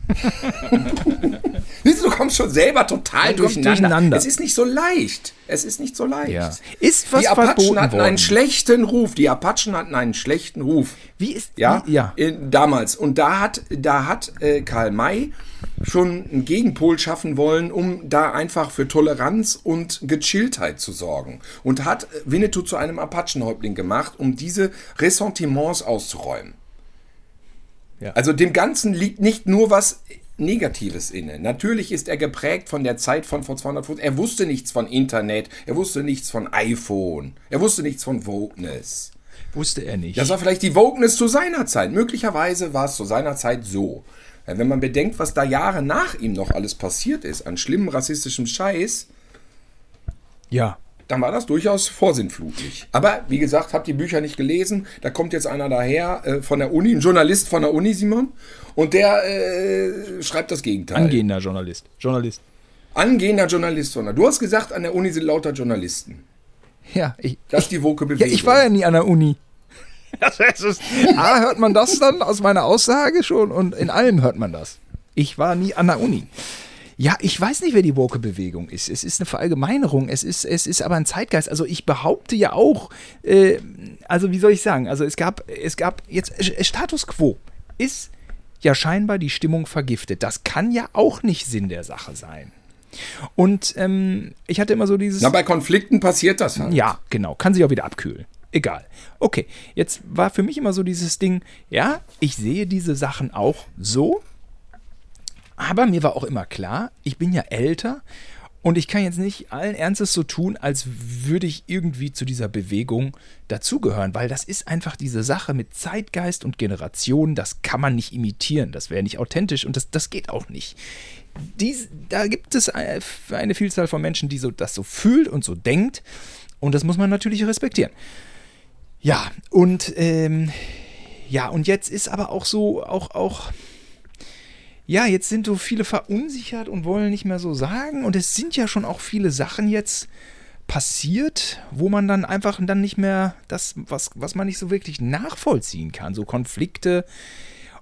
(laughs) Siehst du, du kommst schon selber total durcheinander. durcheinander. Es ist nicht so leicht. Es ist nicht so leicht. ja. Ist was die Apachen verboten hatten worden? einen schlechten Ruf. Die Apachen hatten einen schlechten Ruf. Wie ist. Ja, Wie, ja. Damals. Und da hat, da hat äh, Karl May schon einen Gegenpol schaffen wollen, um da einfach für Toleranz und Gechilltheit zu sorgen. Und hat Winnetou zu einem Apachenhäuptling gemacht, um diese Ressentiments auszuräumen. Ja. Also dem Ganzen liegt nicht nur was Negatives inne. Natürlich ist er geprägt von der Zeit von vor 250. Er wusste nichts von Internet, er wusste nichts von iPhone, er wusste nichts von Wokeness. Wusste er nicht. Das war vielleicht die Wokeness zu seiner Zeit. Möglicherweise war es zu seiner Zeit so. Wenn man bedenkt, was da Jahre nach ihm noch alles passiert ist, an schlimmem rassistischem Scheiß, ja. Dann war das durchaus vorsinnflutlich. Aber wie gesagt, habt die Bücher nicht gelesen. Da kommt jetzt einer daher äh, von der Uni, ein Journalist von der Uni, Simon, und der äh, schreibt das Gegenteil. Angehender Journalist. Journalist. Angehender Journalist. Sondern du hast gesagt, an der Uni sind lauter Journalisten. Ja, ich, Das ist die woke ja, Bewegung. ich war ja nie an der Uni. Das (laughs) heißt, es- A, hört man das dann aus meiner Aussage schon und in allem hört man das. Ich war nie an der Uni. Ja, ich weiß nicht, wer die Woke-Bewegung ist. Es ist eine Verallgemeinerung. Es ist, es ist aber ein Zeitgeist. Also ich behaupte ja auch, äh, also wie soll ich sagen, also es gab, es gab jetzt äh, Status Quo ist ja scheinbar die Stimmung vergiftet. Das kann ja auch nicht Sinn der Sache sein. Und ähm, ich hatte immer so dieses. Na, bei Konflikten passiert das halt. Ja, genau. Kann sich auch wieder abkühlen. Egal. Okay, jetzt war für mich immer so dieses Ding, ja, ich sehe diese Sachen auch so, aber mir war auch immer klar, ich bin ja älter und ich kann jetzt nicht allen Ernstes so tun, als würde ich irgendwie zu dieser Bewegung dazugehören, weil das ist einfach diese Sache mit Zeitgeist und Generation, das kann man nicht imitieren, das wäre nicht authentisch und das, das geht auch nicht. Dies, da gibt es eine, Vielzahl von Menschen, die so, das so fühlt und so denkt und das muss man natürlich respektieren. Ja, und ähm, ja, und jetzt ist aber auch so, auch, auch, ja, jetzt sind so viele verunsichert und wollen nicht mehr so sagen. Und es sind ja schon auch viele Sachen jetzt passiert, wo man dann einfach dann nicht mehr das, was, was man nicht so wirklich nachvollziehen kann. So Konflikte.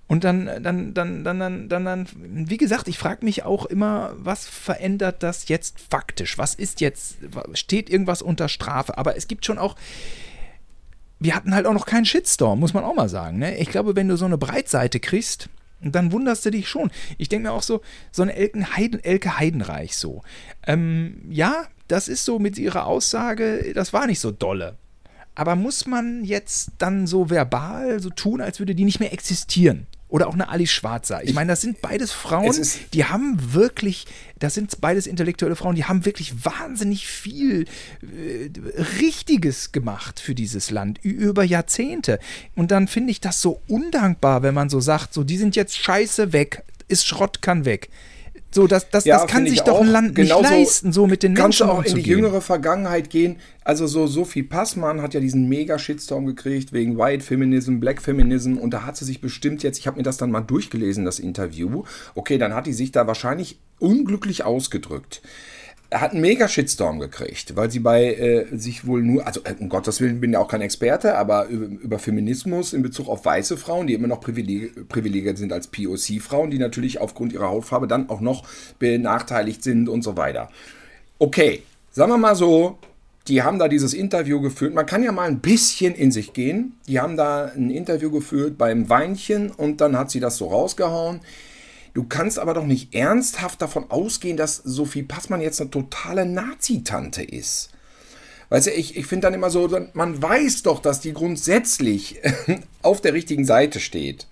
Und dann, dann, dann, dann, dann, dann, dann wie gesagt, ich frage mich auch immer, was verändert das jetzt faktisch? Was ist jetzt, steht irgendwas unter Strafe? Aber es gibt schon auch, wir hatten halt auch noch keinen Shitstorm, muss man auch mal sagen. Ne? Ich glaube, wenn du so eine Breitseite kriegst, dann wunderst du dich schon. Ich denke mir auch so, so eine Elke, Heiden, Elke Heidenreich so. Ähm, ja, das ist so mit ihrer Aussage, das war nicht so dolle. Aber muss man jetzt dann so verbal so tun, als würde die nicht mehr existieren? Oder auch eine Alice Schwarzer. Ich meine, das sind beides Frauen, die haben wirklich, das sind beides intellektuelle Frauen, die haben wirklich wahnsinnig viel äh, Richtiges gemacht für dieses Land über Jahrzehnte. Und dann finde ich das so undankbar, wenn man so sagt, so, die sind jetzt scheiße weg, ist Schrott kann weg. So, das, das, Ja, das kann sich doch ein. Land nicht leisten, so mit den Kannst du Menschen auch in die jüngere Vergangenheit gehen. Also so Sophie Passmann hat ja diesen mega Shitstorm gekriegt wegen White Feminism, Black Feminism und da hat sie sich bestimmt jetzt, ich habe mir das dann mal durchgelesen, das Interview. Okay, dann hat die sich da wahrscheinlich unglücklich ausgedrückt. Hat einen mega Shitstorm gekriegt, weil sie bei äh, sich wohl nur, also äh, um Gottes Willen bin ja auch kein Experte, aber über, über Feminismus in Bezug auf weiße Frauen, die immer noch privileg, privilegiert sind als POC-Frauen, die natürlich aufgrund ihrer Hautfarbe dann auch noch benachteiligt sind und so weiter. Okay, sagen wir mal so, die haben da dieses Interview geführt. Man kann ja mal ein bisschen in sich gehen. Die haben da ein Interview geführt beim Weinchen und dann hat sie das so rausgehauen. Du kannst aber doch nicht ernsthaft davon ausgehen, dass Sophie Passmann jetzt eine totale Nazi-Tante ist. Weißt du, ich, ich finde dann immer so, man weiß doch, dass die grundsätzlich (laughs) auf der richtigen Seite steht.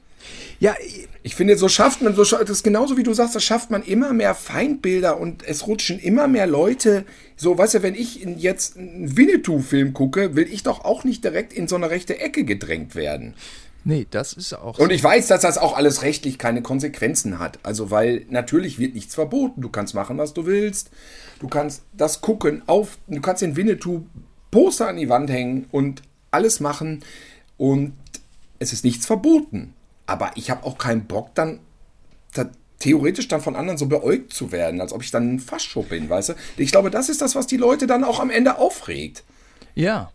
Ja, ich finde, so schafft man, so, das ist genauso wie du sagst, da schafft man immer mehr Feindbilder und es rutschen immer mehr Leute. So, weißt du, wenn ich jetzt einen Winnetou-Film gucke, will ich doch auch nicht direkt in so eine rechte Ecke gedrängt werden. Nee, das ist auch. Und ich weiß, dass das auch alles rechtlich keine Konsequenzen hat. Also, weil natürlich wird nichts verboten. Du kannst machen, was du willst. Du kannst das gucken auf. Du kannst den Winnetou Poster an die Wand hängen und alles machen. Und es ist nichts verboten. Aber ich habe auch keinen Bock, dann da, theoretisch dann von anderen so beäugt zu werden, als ob ich dann ein Faschschub bin, weißt du? Ich glaube, das ist das, was die Leute dann auch am Ende aufregt. Ja,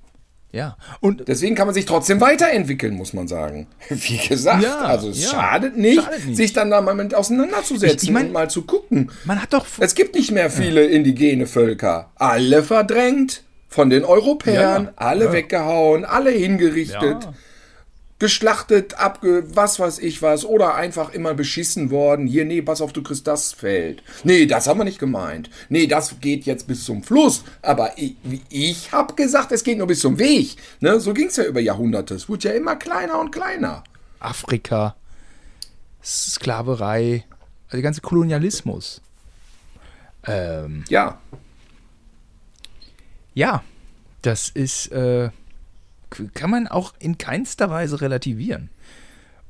ja. Und deswegen kann man sich trotzdem weiterentwickeln, muss man sagen. (laughs) Wie gesagt, ja, also es ja. schadet, nicht, schadet, nicht, sich dann da mal mit auseinanderzusetzen ich, ich mein, und mal zu gucken. Man hat doch. Es gibt nicht mehr viele ja. indigene Völker. Alle verdrängt von den Europäern, alle weggehauen, alle hingerichtet geschlachtet, abge, was weiß ich was, oder einfach immer beschissen worden. Hier, nee, pass auf, du kriegst das Feld. Nee, das haben wir nicht gemeint. Nee, das geht jetzt bis zum Fluss. Aber ich, ich habe gesagt, es geht nur bis zum Weg. Ne? So ging es ja über Jahrhunderte. Es wurde ja immer kleiner und kleiner. Afrika, Sklaverei, also der ganze Kolonialismus. Ähm, ja. Ja, das ist, äh, kann man auch in keinster Weise relativieren.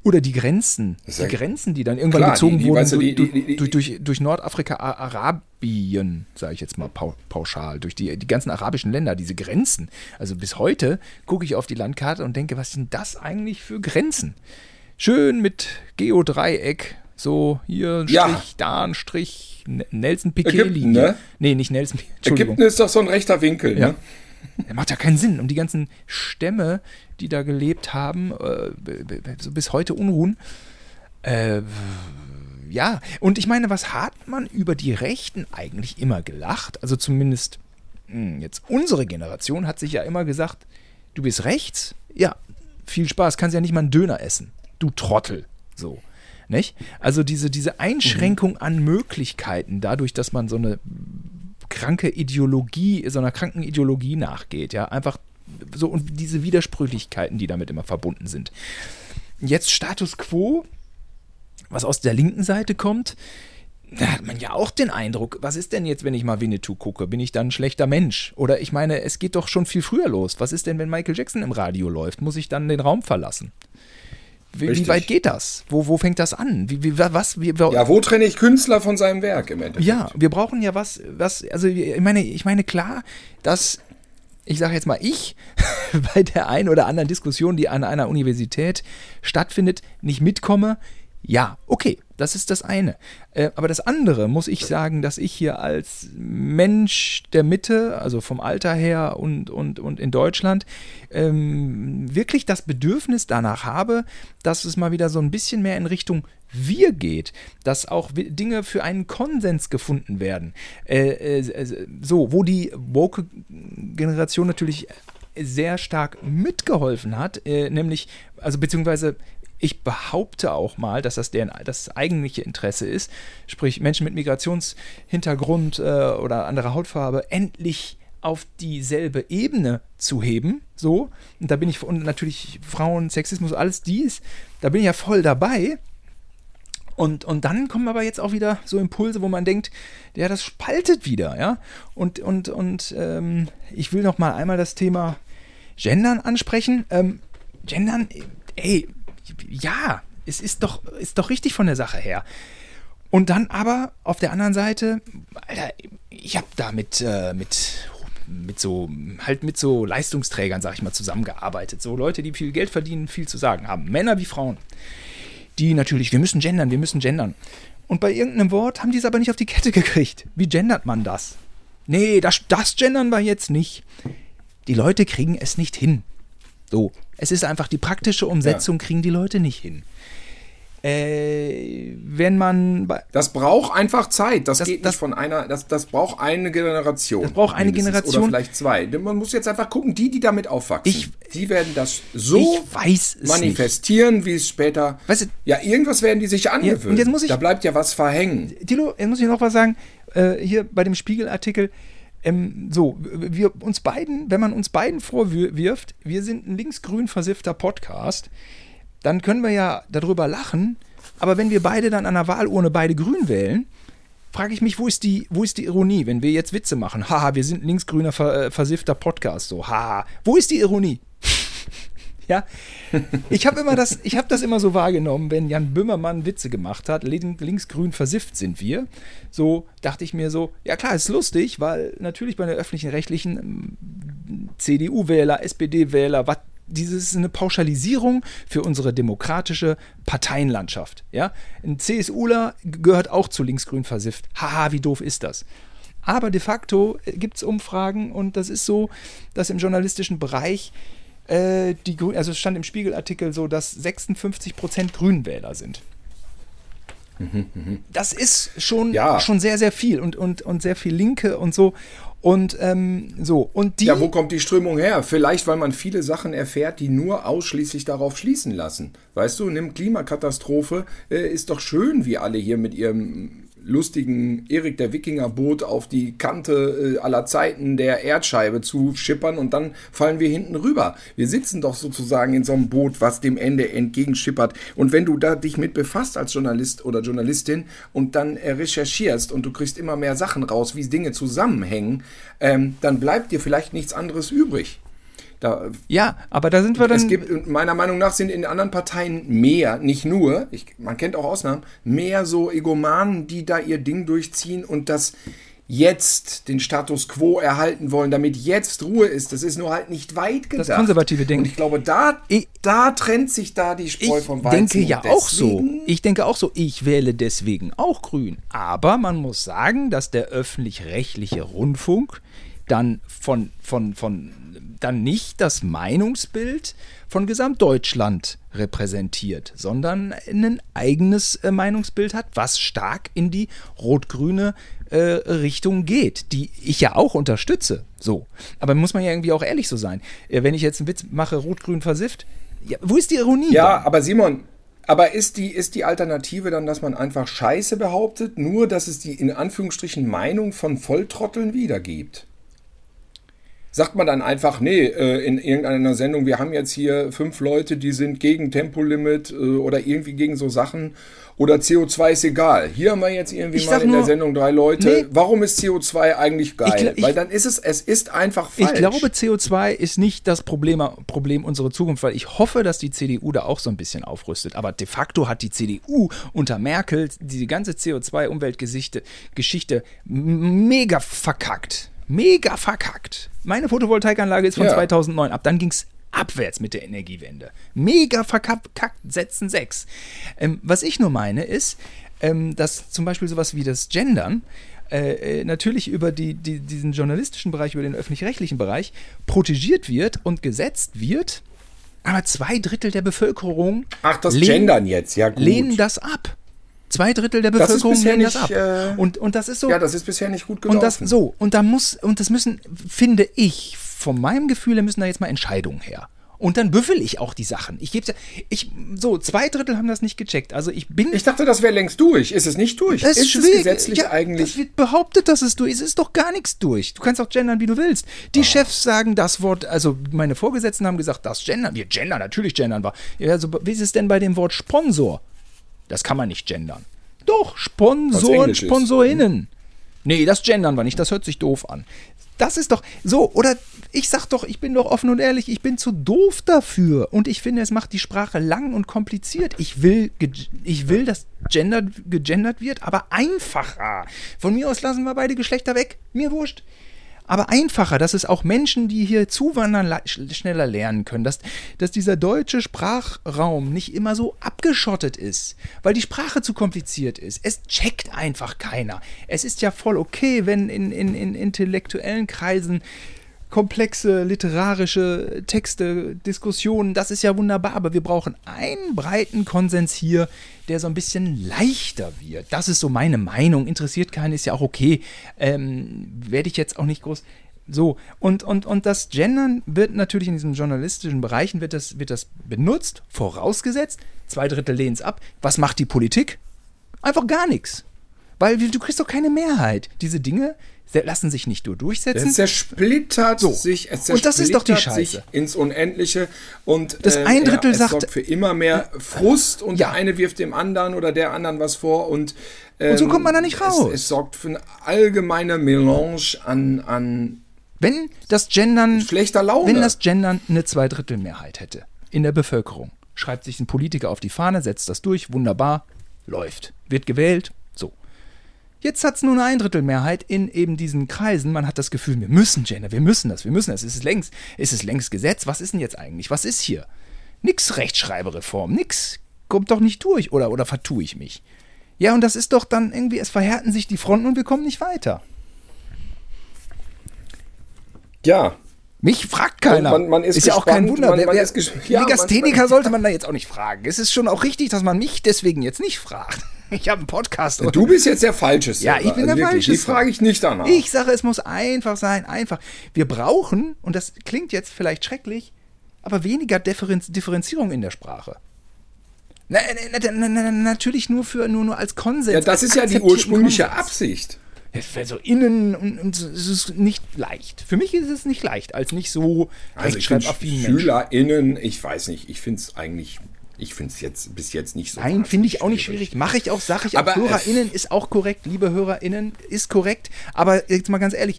Oder die Grenzen, die Grenzen, die dann irgendwann klar, gezogen die, die, wurden weißt du, die, durch, durch, durch, Nordafrika, Arabien, sage ich jetzt mal pauschal, durch die, die ganzen arabischen Länder, diese Grenzen. Also bis heute gucke ich auf die Landkarte und denke, was sind das eigentlich für Grenzen? Schön mit Geodreieck, so hier ein Strich, ja. da ein Strich, Nelson Piquet-Linie. Ne? Nee, nicht Nelson Piquet. Ägypten ist doch so ein rechter Winkel, ja. ne? Der macht ja keinen Sinn. Und die ganzen Stämme, die da gelebt haben, äh, so bis heute unruhen. Äh, ja, und ich meine, was hat man über die Rechten eigentlich immer gelacht? Also zumindest mh, hm, jetzt unsere Generation hat sich ja immer gesagt, du bist rechts? Ja, viel Spaß, kannst ja nicht mal einen Döner essen. Du Trottel. So. Nicht? Also diese, diese Einschränkung an Möglichkeiten, dadurch, dass man so eine kranke Ideologie, so einer kranken Ideologie nachgeht, ja, einfach so und diese Widersprüchlichkeiten, die damit immer verbunden sind. Jetzt Status quo, was aus der linken Seite kommt, da hat man ja auch den Eindruck, was ist denn jetzt, wenn ich mal Winnetou gucke? Bin ich dann ein schlechter Mensch? Oder ich meine, es geht doch schon viel früher los. Was ist denn, wenn Michael Jackson im Radio läuft? Muss ich dann den Raum verlassen? Wie, wie, weit geht das? Wo, wo fängt das an? Wie, wie, was, wie, ja, wo trenne ich Künstler von seinem Werk im Endeffekt? Ja, wir brauchen ja was, was, also ich meine, ich meine klar, dass, ich sage jetzt mal ich, (laughs) bei der einen oder anderen Diskussion, die an einer Universität stattfindet, nicht mitkomme, ja, okay, das ist das eine. Äh, aber das andere muss ich sagen, dass ich hier als Mensch der Mitte, also vom Alter her und, und, und in Deutschland, ähm, wirklich das Bedürfnis danach habe, dass es mal wieder so ein bisschen mehr in Richtung wir geht, dass auch Dinge für einen Konsens gefunden werden. Äh, äh, so, wo die Woke-Generation natürlich sehr stark mitgeholfen hat, äh, nämlich, also beziehungsweise ich behaupte auch mal, dass das deren das eigentliche Interesse ist, sprich Menschen mit Migrationshintergrund äh, oder anderer Hautfarbe endlich auf dieselbe Ebene zu heben, so, und da bin ich, und natürlich Frauen, Sexismus, alles dies, da bin ich ja voll dabei. Und, und dann kommen aber jetzt auch wieder so Impulse, wo man denkt, ja, das spaltet wieder, ja. Und, und, und ähm, ich will noch mal einmal das Thema Gendern ansprechen. Ähm, Gendern, ey, ja, es ist doch, ist doch richtig von der Sache her. Und dann aber auf der anderen Seite, Alter, ich habe da mit, äh, mit, mit so, halt mit so Leistungsträgern, sag ich mal, zusammengearbeitet. So Leute, die viel Geld verdienen, viel zu sagen haben. Männer wie Frauen. Die natürlich, wir müssen gendern, wir müssen gendern. Und bei irgendeinem Wort haben die es aber nicht auf die Kette gekriegt. Wie gendert man das? nee, das, das gendern wir jetzt nicht. Die Leute kriegen es nicht hin. So, es ist einfach die praktische Umsetzung, kriegen die Leute nicht hin. Äh, wenn man. Das braucht einfach Zeit. Das, Das- geht das- nicht von einer. Das, das braucht eine Generation. Das braucht eine. Generation. Oder vielleicht zwei. Denn Man muss jetzt einfach gucken, die, die damit aufwachsen. Ich- die werden das so manifestieren, wie es später. Weißt du- ja, irgendwas werden die sich angewöhnen. und jetzt muss ich- da bleibt ja was verhängen. nicht. Dilo, jetzt muss ich noch was sagen. Äh, hier bei dem Spiegelartikel. Ähm, so, wir uns beiden, wenn man uns beiden vorwirft, wir sind ein linksgrün versiffter Podcast, dann können wir ja darüber lachen. Aber wenn wir beide dann an der Wahlurne beide grün wählen, frage ich mich, wo ist, die, wo ist die Ironie, wenn wir jetzt Witze machen? Haha, wir sind ein linksgrüner ver, äh, versiffter Podcast. So, haha. Wo ist die Ironie? Ja, ich habe immer das, ich habe das immer so wahrgenommen, wenn Jan Böhmermann Witze gemacht hat, lin- linksgrün versifft sind wir. So dachte ich mir so, ja klar, ist lustig, weil natürlich bei den öffentlichen Rechtlichen ähm, CDU-Wähler, SPD-Wähler, was dieses ist eine Pauschalisierung für unsere demokratische Parteienlandschaft. Ja, ein CSUler gehört auch zu linksgrün versifft. Haha, wie doof ist das? Aber de facto gibt es Umfragen und das ist so, dass im journalistischen Bereich äh, die Grün, also es stand im Spiegelartikel so, dass 56 Prozent Grünwähler sind. Das ist schon, Ja. schon sehr, sehr viel und, und, und sehr viel Linke und so. Und ähm, so. Und die. Ja, wo kommt die Strömung her? Vielleicht, weil man viele Sachen erfährt, die nur ausschließlich darauf schließen lassen. Weißt du, nimm Klimakatastrophe, äh, ist doch schön, wie alle hier mit ihrem lustigen Erik der Wikinger Boot auf die Kante äh, aller Zeiten der Erdscheibe zu schippern und dann fallen wir hinten rüber. Wir sitzen doch sozusagen in so einem Boot, was dem Ende entgegenschippert. Und wenn du da dich mit befasst als Journalist oder Journalistin und dann äh, recherchierst und du kriegst immer mehr Sachen raus, wie Dinge zusammenhängen, ähm, dann bleibt dir vielleicht nichts anderes übrig. Da, ja, aber da sind wir dann. es gibt, meiner Meinung nach sind in anderen Parteien mehr, nicht nur, ich, man kennt auch Ausnahmen, mehr so Egomanen, die da ihr Ding durchziehen und das jetzt den Status quo erhalten wollen, damit jetzt Ruhe ist. Das ist nur halt nicht weit gedacht. Das konservative Denken. Und ich glaube, da, Ich- da trennt sich da die Spreu ich vom Weizen. denke ja auch so. Ich denke auch so. Ich wähle deswegen auch grün. Aber man muss sagen, dass der öffentlich-rechtliche Rundfunk dann von, von, von dann nicht das Meinungsbild von Gesamtdeutschland repräsentiert, sondern ein eigenes äh, Meinungsbild hat, was stark in die rot-grüne äh, Richtung geht, die ich ja auch unterstütze. So. Aber muss man ja irgendwie auch ehrlich so sein. Äh, wenn ich jetzt einen Witz mache, rot-grün versifft, ja, wo ist die Ironie? Ja, dann? aber Simon, aber ist die, ist die Alternative dann, dass man einfach Scheiße behauptet, nur dass es die in Anführungsstrichen Meinung von Volltrotteln wiedergibt? Sagt man dann einfach, nee, äh, in irgendeiner Sendung, wir haben jetzt hier fünf Leute, die sind gegen Tempolimit äh, oder irgendwie gegen so Sachen oder CO2 ist egal. Hier haben wir jetzt irgendwie Ich mal in der nur- Sendung drei Leute. Nee. Warum ist CO2 eigentlich geil? Ich weil dann ist es, es ist einfach falsch. Ich glaube, CO2 ist nicht das Problem, Problem unserer Zukunft, weil ich hoffe, dass die CDU da auch so ein bisschen aufrüstet. Aber de facto hat die CDU unter Merkel die ganze CO2-Umweltgeschichte Geschichte m- mega verkackt. Mega verkackt. Meine Photovoltaikanlage ist von Ja. 2009 ab. Dann ging es abwärts mit der Energiewende. Mega verkackt, Sätzen 6. Ähm, was ich nur meine ist, ähm, dass zum Beispiel sowas wie das Gendern äh, äh, natürlich über die, die, diesen journalistischen Bereich, über den öffentlich-rechtlichen Bereich protegiert wird und gesetzt wird, aber zwei Drittel der Bevölkerung Ach, das lehnen- Gendern jetzt, ja gut. lehnen das ab. Zwei Drittel der ist Bevölkerung lehnen das ab. äh, und, und das ist so. ja, das ist bisher nicht gut gelaufen. Und das so, und da muss, und das müssen, finde ich, von meinem Gefühl her müssen da jetzt mal Entscheidungen her. Und dann büffel ich auch die Sachen. Ich gebe ich so zwei Drittel haben das nicht gecheckt. Also ich bin Ich dachte, das wäre längst durch. Ist es nicht durch? es ist schwierig. es gesetzlich ja, eigentlich? Das wird behauptet, dass es durch ist. Es ist doch gar nichts durch. Du kannst auch gendern, wie du willst. Die Chefs sagen das Wort, also meine Vorgesetzten haben gesagt, das gendern. Wir gendern, natürlich gendern wir. Ja, also, wie ist es denn bei dem Wort Sponsor? Das kann man nicht gendern. Doch, Sponsoren, ist. Sponsorinnen. Nee, das gendern wir nicht, das hört sich doof an. Das ist doch so, oder ich sag doch, ich bin doch offen und ehrlich, ich bin zu doof dafür. Und ich finde, es macht die Sprache lang und kompliziert. Ich will, ich will, dass gendert, gegendert wird, aber einfacher. Von mir aus lassen wir beide Geschlechter weg. Mir wurscht. Aber einfacher, dass es auch Menschen, die hier zuwandern, schneller lernen können, dass, dass dieser deutsche Sprachraum nicht immer so abgeschottet ist, weil die Sprache zu kompliziert ist. Es checkt einfach keiner. Es ist ja voll okay, wenn in, in, in intellektuellen Kreisen komplexe literarische Texte, Diskussionen, das ist ja wunderbar, aber wir brauchen einen breiten Konsens hier, der so ein bisschen leichter wird. Das ist so meine Meinung. Interessiert keinen, ist ja auch okay. Ähm, Werde ich jetzt auch nicht groß. So, und, und, und das Gendern wird natürlich in diesen journalistischen Bereichen wird das, wird das benutzt, vorausgesetzt, zwei Drittel lehnen es ab. Was macht die Politik? Einfach gar nichts. Weil du kriegst doch keine Mehrheit. Diese Dinge lassen sich nicht nur durchsetzen. Es zersplittert so. sich, es und das ist doch die Scheiße. ins Unendliche und das äh, ein Drittel ja, sagt, sorgt für immer mehr Frust und ja. der eine wirft dem anderen oder der anderen was vor und ähm, und so kommt man da nicht raus. Es, es sorgt für eine allgemeine Melange an, an wenn das Gendern schlechter Laune. Wenn das Gendern eine Zweidrittelmehrheit hätte in der Bevölkerung, schreibt sich ein Politiker auf die Fahne, setzt das durch, wunderbar, läuft, wird gewählt, Jetzt hat es nur eine Eindrittelmehrheit in eben diesen Kreisen. Man hat das Gefühl, wir müssen, Jenna, wir müssen das, wir müssen das. Es ist längst, es ist längst Gesetz. Was ist denn jetzt eigentlich? Was ist hier? Nix Rechtschreibereform, nix. Kommt doch nicht durch. Oder, oder vertue ich mich? Ja, und das ist doch dann irgendwie, es verhärten sich die Fronten und wir kommen nicht weiter. Ja. Mich fragt keiner. Man, man ist, ist ja auch kein Wunder. Man, man wer, ja, Legastheniker sollte man da jetzt auch nicht fragen. Es ist schon auch richtig, dass man mich deswegen jetzt nicht fragt. (laughs) Ich habe einen Podcast. Du bist jetzt der Falsche. Ja, ich bin also der Falsche. Die frage ich nicht danach. Ich sage, es muss einfach sein, einfach. Wir brauchen, und das klingt jetzt vielleicht schrecklich, aber weniger Differenzierung in der Sprache. Na, na, na, natürlich nur für nur, nur als Konsens. Ja, das ist ja die ursprüngliche Konsens. Absicht. Also innen und, und es ist nicht leicht. Für mich ist es nicht leicht, als nicht so also ich SchülerInnen, ich weiß nicht, ich finde es eigentlich ich finde es jetzt bis jetzt nicht so. Nein, finde ich auch nicht schwierig. Mache ich auch, sage ich aber auch. HörerInnen ist auch korrekt, liebe HörerInnen, ist korrekt. Aber jetzt mal ganz ehrlich,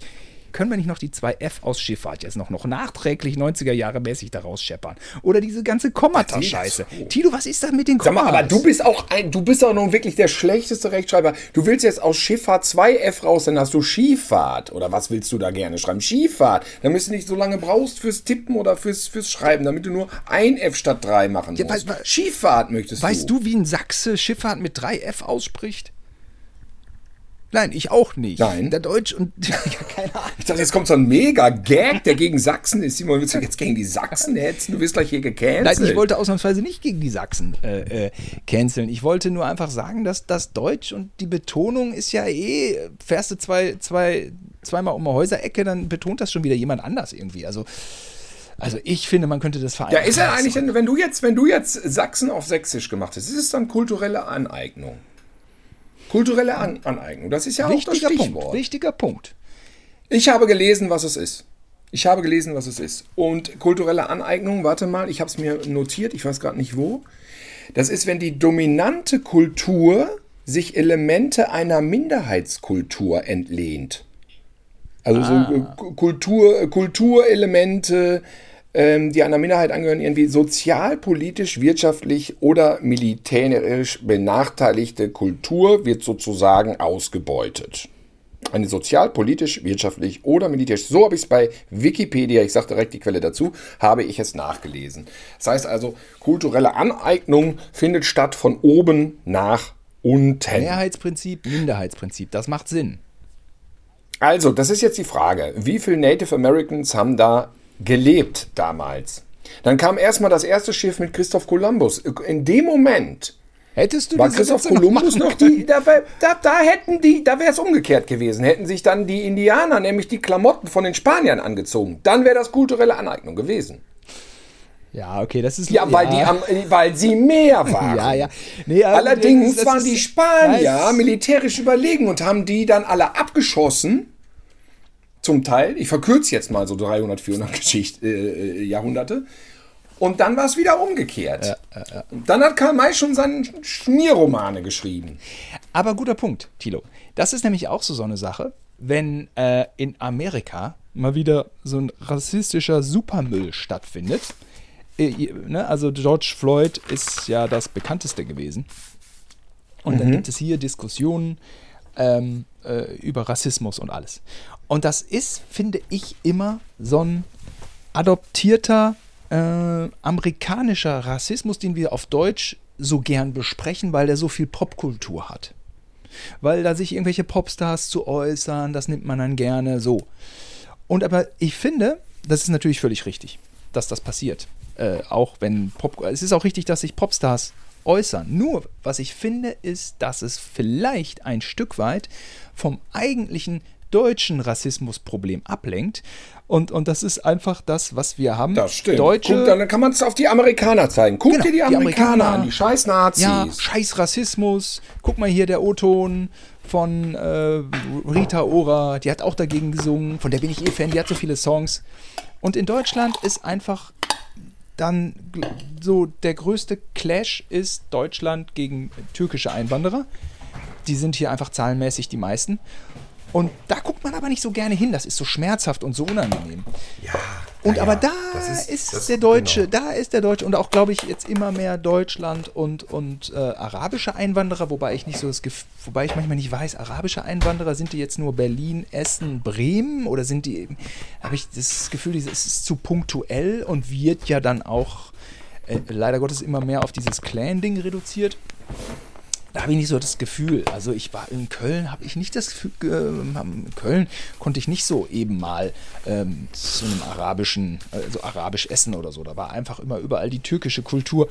können wir nicht noch die zwei F aus Schifffahrt jetzt noch, noch nachträglich 90er Jahre mäßig daraus scheppern? Oder diese ganze Kommata-Scheiße. Tilo, was ist da mit den Kommas? Sag mal, aber du bist auch ein, du bist auch nun wirklich der schlechteste Rechtschreiber. Du willst jetzt aus Schifffahrt zwei F raus, dann hast du Skifahrt. Oder was willst du da gerne schreiben? Skifahrt. Damit du nicht so lange brauchst fürs Tippen oder fürs, fürs Schreiben, damit du nur ein F statt drei machen musst. Ja, Skifahrt möchtest weißt du. Weißt du, wie ein Sachse Schifffahrt mit drei F ausspricht? Nein, ich auch nicht. Nein. Der Deutsch und. (laughs) ja, keine Ahnung. Ich dachte, jetzt kommt so ein Mega-Gag, der gegen Sachsen ist. Simon, willst du jetzt gegen die Sachsen hetzen? Du wirst gleich hier gecancelt. Nein, ich wollte ausnahmsweise nicht gegen die Sachsen äh, äh, canceln. Ich wollte nur einfach sagen, dass das Deutsch und die Betonung ist ja eh, fährst du zwei, zwei, zweimal um eine Häuserecke, dann betont das schon wieder jemand anders irgendwie. Also. Also ich finde, man könnte das vereinfachen. Ja, ist ja eigentlich, wenn du jetzt, wenn du jetzt Sachsen auf Sächsisch gemacht hast, ist es dann kulturelle Aneignung? Kulturelle An Aneignung, das ist ja Wichtiger auch das Stichwort. Punkt. Wichtiger Punkt. Ich habe gelesen, was es ist. Ich habe gelesen, was es ist. Und kulturelle Aneignung, warte mal, ich habe es mir notiert, ich weiß gerade nicht wo. Das ist, wenn die dominante Kultur sich Elemente einer Minderheitskultur entlehnt. Also ah. so Kultur, Kulturelemente, ähm, die einer Minderheit angehören, irgendwie sozial, politisch, wirtschaftlich oder militärisch benachteiligte Kultur wird sozusagen ausgebeutet. Eine sozial, politisch, wirtschaftlich oder militärisch, so habe ich es bei Wikipedia, ich sage direkt die Quelle dazu, habe ich es nachgelesen. Das heißt also, kulturelle Aneignung findet statt von oben nach unten. Mehrheitsprinzip, Minderheitsprinzip, das macht Sinn. Also, das ist jetzt die Frage. Wie viele Native Americans haben da gelebt damals. Dann kam erstmal das erste Schiff mit Christoph Kolumbus. In dem Moment Hättest du war Christoph Kolumbus noch, noch die, da, da, da, hätten die, da wäre es umgekehrt gewesen. Hätten sich dann die Indianer nämlich die Klamotten von den Spaniern angezogen. Dann wäre das kulturelle Aneignung gewesen. Ja, okay, das ist ja, weil ja. die weil sie mehr (laughs) waren. ja, ja. Nee, Allerdings waren die Spanier militärisch überlegen und haben die dann alle abgeschossen zum Teil. Ich verkürze jetzt mal so 300, 400 Geschichte, äh, Jahrhunderte. Und dann war es wieder umgekehrt. Ja, ja, ja. Dann hat Karl May schon seine Schmierromane geschrieben. Aber guter Punkt, Thilo. Das ist nämlich auch so, so eine Sache, wenn äh, in Amerika mal wieder so ein rassistischer Supermüll stattfindet. Äh, ne? Also George Floyd ist ja das bekannteste gewesen. Und mhm. dann gibt es hier Diskussionen ähm, äh, über Rassismus und alles. Und das ist, finde ich, immer so ein adoptierter äh, amerikanischer Rassismus, den wir auf Deutsch so gern besprechen, weil der so viel Popkultur hat. Weil da sich irgendwelche Popstars zu äußern, das nimmt man dann gerne so. Und aber ich finde, das ist natürlich völlig richtig, dass das passiert. Äh, auch wenn Pop. Es ist auch richtig, dass sich Popstars äußern. Nur, was ich finde, ist, dass es vielleicht ein Stück weit vom eigentlichen deutschen Rassismusproblem ablenkt. Und, und das ist einfach das, was wir haben. Das stimmt. Deutsche, Guck, dann kann man es auf die Amerikaner zeigen. Guck Genau, dir die die Amerikaner, Amerikaner. an, die scheiß Nazis. ja, scheiß Rassismus. Guck mal hier, der O-Ton von äh, Rita Ora, die hat auch dagegen gesungen. Von der bin ich eh Fan, die hat so viele Songs. Und in Deutschland ist einfach dann so der größte Clash ist Deutschland gegen türkische Einwanderer. Die sind hier einfach zahlenmäßig die meisten. Und da guckt man aber nicht so gerne hin. Das ist so schmerzhaft und so unangenehm. Ja, Und ja, aber da ist, das- der Deutsche, genau. da ist der Deutsche und auch, glaube ich, jetzt immer mehr Deutschland und, und äh, arabische Einwanderer, wobei ich nicht so das Gef wobei ich manchmal nicht weiß, arabische Einwanderer, sind die jetzt nur Berlin, Essen, Bremen oder sind die, habe ich das Gefühl, es ist zu punktuell und wird ja dann auch äh, leider Gottes immer mehr auf dieses Clan-Ding reduziert. Da habe ich nicht so das Gefühl. Also ich war in Köln, habe ich nicht das Gefühl, äh, in Köln konnte ich nicht so eben mal ähm, zu einem arabischen, äh, so arabisch essen oder so. Da war einfach immer überall die türkische Kultur.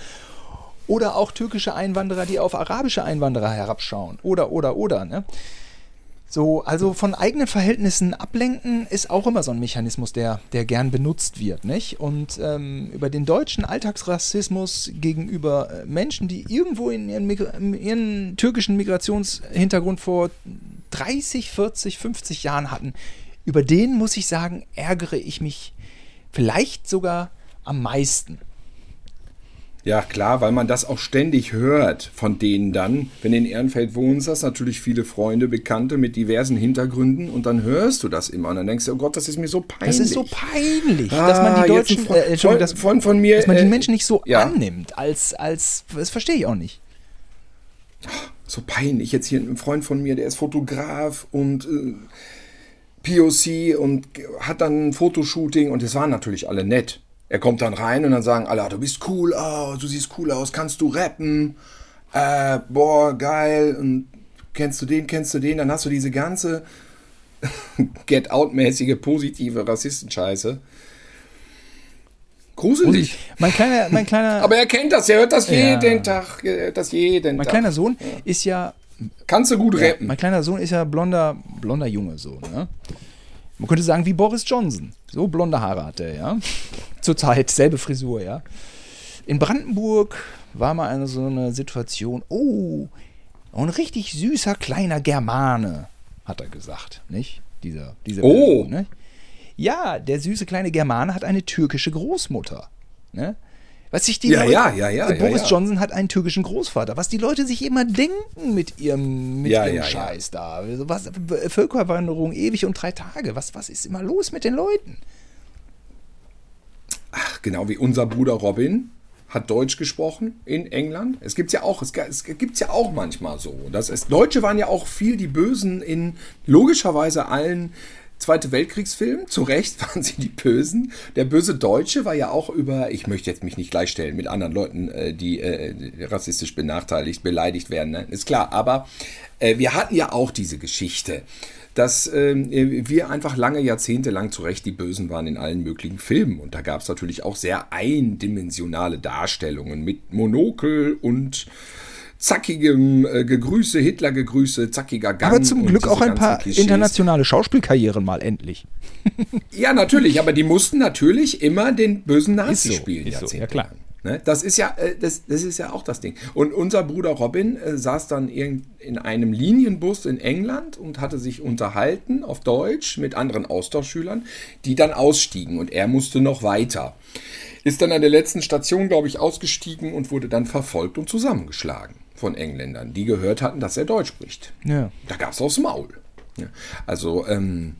Oder auch türkische Einwanderer, die auf arabische Einwanderer herabschauen. Oder, oder, oder. Ne? So, also von eigenen Verhältnissen ablenken ist auch immer so ein Mechanismus, der, der gern benutzt wird, nicht? Und ähm, über den deutschen Alltagsrassismus gegenüber äh, Menschen, die irgendwo in ihren, ihren türkischen Migrationshintergrund vor 30, 40, 50 Jahren hatten, über den muss ich sagen, ärgere ich mich vielleicht sogar am meisten. Ja, klar, weil man das auch ständig hört von denen dann. Wenn du in Ehrenfeld wohnst, hast du natürlich viele Freunde, Bekannte mit diversen Hintergründen und dann hörst du das immer und dann denkst du, oh Gott, das ist mir so peinlich. Das ist so peinlich, dass man Ah, die Deutschen, Freund- äh, Freund- dass, Freund von mir, dass man die äh, Menschen nicht so ja. annimmt, als, als, das verstehe ich auch nicht. so peinlich. Jetzt hier ein Freund von mir, der ist Fotograf und äh, POC und hat dann ein Fotoshooting und es waren natürlich alle nett. Er kommt dann rein und dann sagen alle, ah, du bist cool, oh, du siehst cool aus, kannst du rappen? Äh, boah, geil. Und kennst du den, kennst du den? Dann hast du diese ganze (laughs) Get-Out-mäßige positive Rassistenscheiße. Gruselig. Mein kleiner, mein kleiner, Aber er kennt das, er hört das Ja. jeden Tag, er hört das jeden mein Tag. kleiner Sohn ist ja, Kannst du gut rappen. mein kleiner Sohn ist ja blonder, blonder Junge so, ne? Man könnte sagen wie Boris Johnson. So blonde Haare hat er, ja. Zurzeit selbe Frisur, ja. In Brandenburg war mal eine so eine Situation, oh, ein richtig süßer kleiner Germane, hat er gesagt, nicht? Dieser, diese Oh. ne? Ja, der süße kleine Germane hat eine türkische Großmutter. Ne? Was sich die Ja, Leute, ja, ja, ja, Also ja, Boris ja. Johnson hat einen türkischen Großvater. Was die Leute sich immer denken mit ihrem, mit ihrem. Scheiß da. Also Was, Völkerwanderung ewig und drei Tage. Was, was ist immer los mit den Leuten? Ach, genau wie unser Bruder Robin hat Deutsch gesprochen in England. Es gibt's ja auch, es, es gibt's ja auch manchmal so. Das ist, Deutsche waren ja auch viel die Bösen in logischerweise allen Zweite Weltkriegsfilmen. Zu Recht (laughs) waren sie die Bösen. Der böse Deutsche war ja auch über, ich möchte jetzt mich nicht gleichstellen mit anderen Leuten, äh, die äh, rassistisch benachteiligt, beleidigt werden, ne? ist klar. Aber äh, wir hatten ja auch diese Geschichte dass ähm, wir einfach lange Jahrzehnte lang zu Recht die Bösen waren in allen möglichen Filmen. Und da gab es natürlich auch sehr eindimensionale Darstellungen mit Monokel und zackigem äh, Gegrüße, Hitler-Gegrüße, zackiger Gang. Aber zum Glück auch ein paar Klischees. internationale Schauspielkarrieren mal endlich. Ja, natürlich, aber die mussten natürlich immer den bösen Nazi Ist so, spielen. ist so, jahrzehntelang. ja klar. Ne? Das ist ja, äh, das, das ist ja auch das Ding. Und unser Bruder Robin äh, saß dann irgend in einem Linienbus in England und hatte sich unterhalten auf Deutsch mit anderen Austauschschülern, die dann ausstiegen und er musste noch weiter. Ist dann an der letzten Station, glaube ich, ausgestiegen und wurde dann verfolgt und zusammengeschlagen von Engländern, die gehört hatten, dass er Deutsch spricht. Ja. Da gab es aufs Maul. Ja. Also, ähm,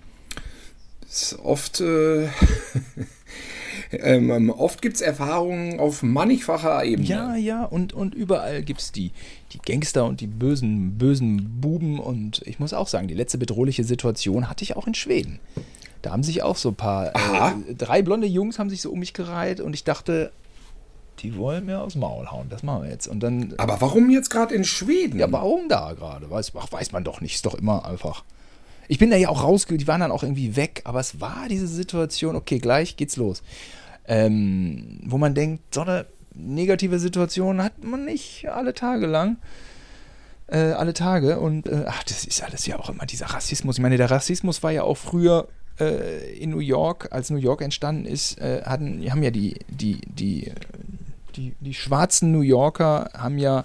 oft. Äh, (laughs) ähm, oft gibt es Erfahrungen auf mannigfacher Ebene. Ja, ja, und, und überall gibt es die, die Gangster und die bösen, bösen Buben. Und ich muss auch sagen, die letzte bedrohliche Situation hatte ich auch in Schweden. Da haben sich auch so ein paar, äh, drei blonde Jungs haben sich so um mich gereiht und ich dachte, die wollen mir aufs Maul hauen, das machen wir jetzt. Und dann, Aber warum jetzt gerade in Schweden? ja, warum da gerade? Weiß, ach, weiß man doch nicht, ist doch immer einfach. Ich bin da ja auch rausge... Die waren dann auch irgendwie weg, aber es war diese Situation, okay, gleich geht's los. Ähm, wo man denkt, so eine negative Situation hat man nicht alle Tage lang. Äh, alle Tage. Und äh, ach, das ist alles ja auch immer dieser Rassismus. Ich meine, der Rassismus war ja auch früher äh, in New York, als New York entstanden ist, äh, hatten, haben ja die, die, die, äh, die, die schwarzen New Yorker haben ja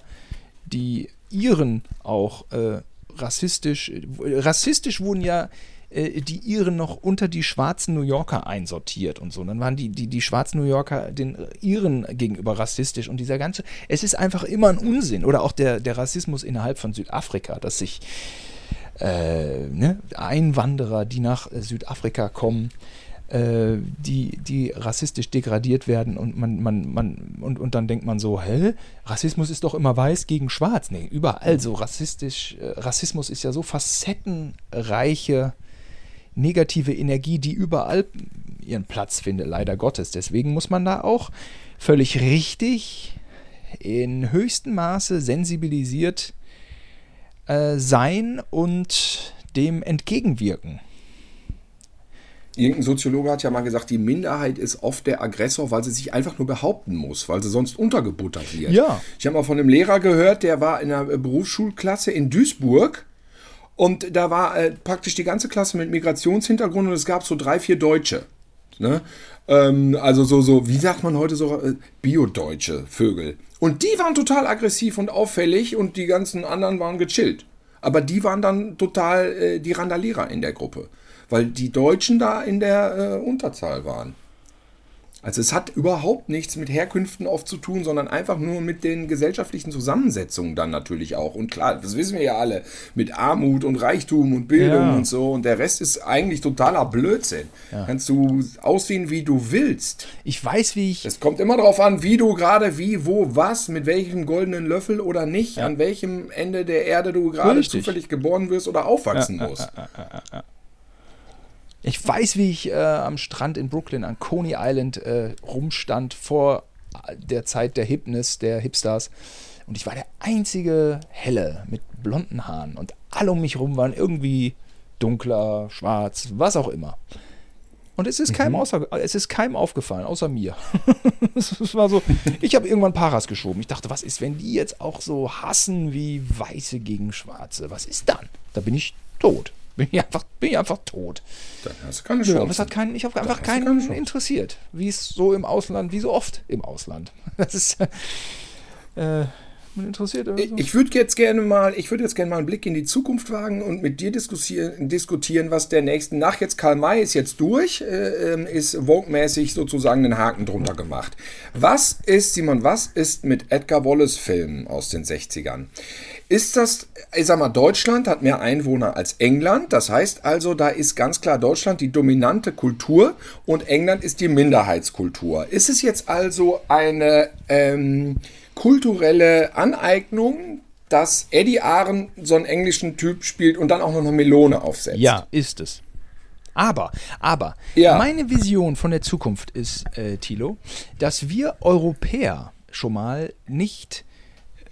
die Iren auch äh, rassistisch, äh, rassistisch wurden ja äh, die Iren noch unter die schwarzen New Yorker einsortiert und so. Dann waren die, die, die schwarzen New Yorker den Iren gegenüber rassistisch und dieser ganze, es ist einfach immer ein Unsinn. Oder auch der, der Rassismus innerhalb von Südafrika, dass sich äh, ne, Einwanderer, die nach Südafrika kommen, äh, die, die rassistisch degradiert werden und man, man, man, und, und dann denkt man so, hä? Rassismus ist doch immer weiß gegen schwarz. Nee, überall so rassistisch, äh, Rassismus ist ja so facettenreiche negative Energie, die überall ihren Platz findet, leider Gottes. Deswegen muss man da auch völlig richtig in höchstem Maße sensibilisiert äh, sein und dem entgegenwirken. Irgendein Soziologe hat ja mal gesagt, die Minderheit ist oft der Aggressor, weil sie sich einfach nur behaupten muss, weil sie sonst untergebuttert wird. Ja. Ich habe mal von einem Lehrer gehört, der war in einer Berufsschulklasse in Duisburg und da war äh, praktisch die ganze Klasse mit Migrationshintergrund und es gab so drei, vier Deutsche. Ne? Ähm, also so, so, wie sagt man heute so, äh, Bio-Deutsche Vögel. Und die waren total aggressiv und auffällig und die ganzen anderen waren gechillt. Aber die waren dann total äh, die Randalierer in der Gruppe, weil die Deutschen da in der äh, Unterzahl waren. Also es hat überhaupt nichts mit Herkünften oft zu tun, sondern einfach nur mit den gesellschaftlichen Zusammensetzungen dann natürlich auch. Und klar, das wissen wir ja alle, mit Armut und Reichtum und Bildung Ja. und so. Und der Rest ist eigentlich totaler Blödsinn. Kannst du aussehen, wie du willst. Ich weiß, wie ich. Es kommt immer darauf an, wie du gerade, wie, wo, was, mit welchem goldenen Löffel oder nicht, an welchem Ende der Erde du gerade zufällig geboren wirst oder aufwachsen musst. Ich weiß, wie ich äh, am Strand in Brooklyn an Coney Island äh, rumstand vor der Zeit der Hipness, der Hipsters. Und ich war der einzige Helle mit blonden Haaren. Und alle um mich rum waren irgendwie dunkler, schwarz, was auch immer. Und es ist keinem, außer, es ist keinem aufgefallen, außer mir. (laughs) es war so, ich habe irgendwann Paras geschoben. Ich dachte, was ist, wenn die jetzt auch so hassen wie Weiße gegen Schwarze? Was ist dann? Da bin ich tot. Bin ich einfach, bin ich einfach tot. Dann hast du keine Ja, Chance. aber es hat keinen, ich habe einfach keinen interessiert, wie es so im Ausland, wie so oft im Ausland. (laughs) Das ist äh, interessiert. Ich, ich würde jetzt gerne mal, ich würde jetzt gerne mal einen Blick in die Zukunft wagen und mit dir diskutieren, diskutieren was der nächsten nach jetzt Karl May ist jetzt durch, äh, ähm, ist Vogue-mäßig sozusagen den Haken drunter gemacht. Was ist, Simon, was ist mit Edgar Wallace Filmen aus den 60ern? Ist das, ich sag mal, Deutschland hat mehr Einwohner als England, das heißt also, da ist ganz klar Deutschland die dominante Kultur und England ist die Minderheitskultur. Ist es jetzt also eine ähm, kulturelle Aneignung, dass Eddie Aaron so einen englischen Typ spielt und dann auch noch eine Melone aufsetzt? Ja, ist es. Aber, aber, Ja. meine Vision von der Zukunft ist, äh, Thilo, dass wir Europäer schon mal nicht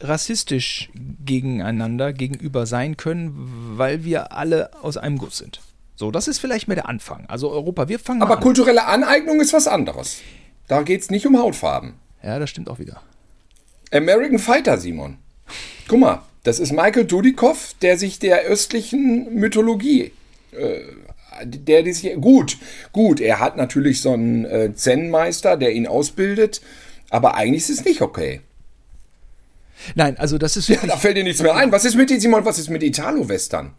rassistisch gegeneinander gegenüber sein können, weil wir alle aus einem Guss sind. So, das ist vielleicht mehr der Anfang. Also Europa, wir fangen Aber an. kulturelle Aneignung ist was anderes. Da geht es nicht um Hautfarben. Ja, das stimmt auch wieder. American Fighter, Simon. Guck mal, das ist Michael Dudikoff, der sich der östlichen Mythologie, äh, der die sich, gut, gut, er hat natürlich so einen äh, Zen-Meister, der ihn ausbildet, aber eigentlich ist es nicht okay. Nein, also das ist Ja, da fällt dir nichts mehr ein. Was ist mit Simon, was ist mit Italo-Western?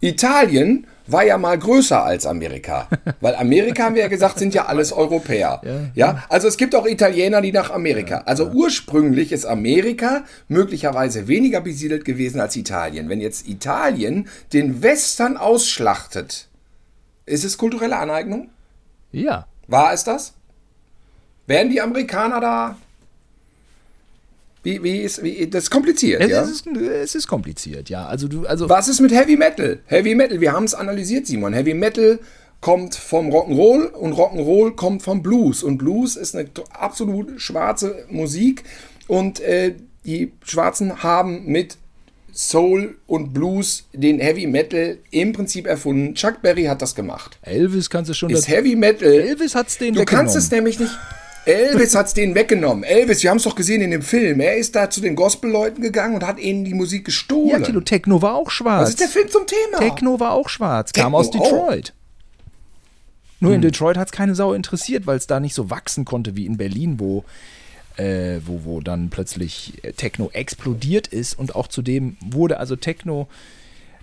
Italien war ja mal größer als Amerika. (laughs) Weil Amerika, haben wir ja gesagt, sind ja alles Europäer. Ja, also es gibt auch Italiener, die nach Amerika. Also ursprünglich ist Amerika möglicherweise weniger besiedelt gewesen als Italien. Wenn jetzt Italien den Western ausschlachtet, ist es kulturelle Aneignung? ja. War es das? Werden die Amerikaner da? Wie, wie ist, wie, das ist kompliziert, Es, ja? ist, es ist kompliziert, ja. Also du, also Was ist mit Heavy Metal? Heavy Metal, wir haben es analysiert, Simon. Heavy Metal kommt vom Rock'n'Roll und Rock'n'Roll kommt vom Blues. Und Blues ist eine absolut schwarze Musik. Und äh, die Schwarzen haben mit Soul und Blues den Heavy Metal im Prinzip erfunden. Chuck Berry hat das gemacht. Elvis kannst du schon. Ist Heavy Metal. Elvis hat's den Du kannst es nämlich nicht. Elvis hat's denen weggenommen. Elvis, wir haben es doch gesehen in dem Film. Er ist da zu den Gospelleuten gegangen und hat ihnen die Musik gestohlen. ja, Tilo, Techno war auch schwarz. Was ist der Film zum Thema? Techno war auch schwarz, kam Techno aus auch. Hm. Detroit. Nur in Detroit hat es keine Sau interessiert, weil es da nicht so wachsen konnte wie in Berlin, wo, äh, wo, wo dann plötzlich äh, Techno explodiert ist und auch zudem wurde also Techno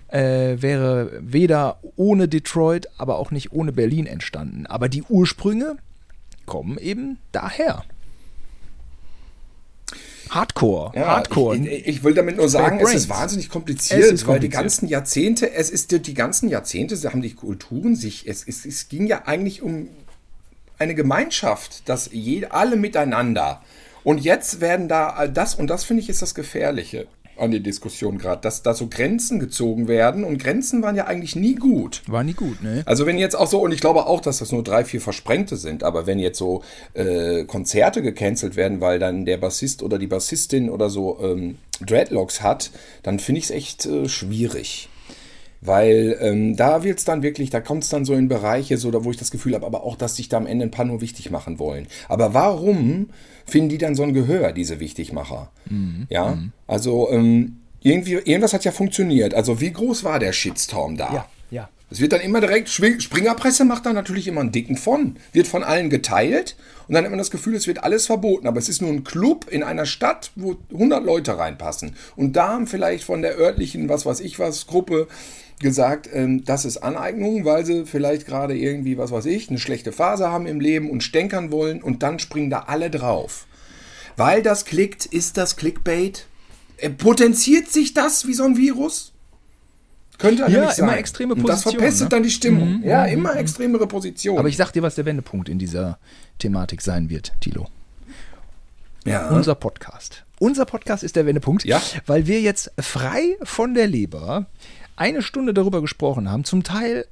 äh, wäre weder ohne Detroit, aber auch nicht ohne Berlin entstanden. Aber die Ursprünge kommen eben daher. Hardcore, Ja, Hardcore. Ich, ich will damit nur sagen, es ist wahnsinnig kompliziert, Es ist weil die ganzen Jahrzehnte, es ist die ganzen Jahrzehnte, sie haben die Kulturen sich, es, es, es ging ja eigentlich um eine Gemeinschaft, dass je, alle miteinander. Und jetzt werden da all das, und das finde ich ist das Gefährliche an der Diskussion gerade, dass da so Grenzen gezogen werden und Grenzen waren ja eigentlich nie gut. War nie gut, ne? Also wenn jetzt auch so, und ich glaube auch, dass das nur drei, vier Versprengte sind, aber wenn jetzt so äh, Konzerte gecancelt werden, weil dann der Bassist oder die Bassistin oder so ähm, Dreadlocks hat, dann finde ich es echt äh, schwierig. Weil ähm, da wird es dann wirklich, da kommt es dann so in Bereiche, so da, wo ich das Gefühl habe, aber auch, dass sich da am Ende ein paar nur wichtig machen wollen. Aber warum finden die dann so ein Gehör, diese Wichtigmacher? Ja, also ähm, irgendwie, irgendwas hat ja funktioniert. Also wie groß war der Shitstorm da? Ja, ja. Es wird dann immer direkt, Springerpresse macht da natürlich immer einen dicken von, wird von allen geteilt und dann hat man das Gefühl, es wird alles verboten. Aber es ist nur ein Club in einer Stadt, wo 100 Leute reinpassen. Und da haben vielleicht von der örtlichen, was weiß ich was, Gruppe gesagt, ähm, das ist Aneignung, weil sie vielleicht gerade irgendwie, was weiß ich, eine schlechte Phase haben im Leben und stänkern wollen und dann springen da alle drauf. Weil das klickt, ist das Clickbait? Äh, Potenziert sich das wie so ein Virus? Könnte Ja, immer sein. extreme Und das verpestet ne? dann die Stimmung. Ja, immer extremere Positionen. Aber ich sag dir, was der Wendepunkt in dieser Thematik sein wird, Tilo. ja. Unser Podcast. Unser Podcast ist der Wendepunkt, Ja. weil wir jetzt frei von der Leber eine Stunde darüber gesprochen haben, zum Teil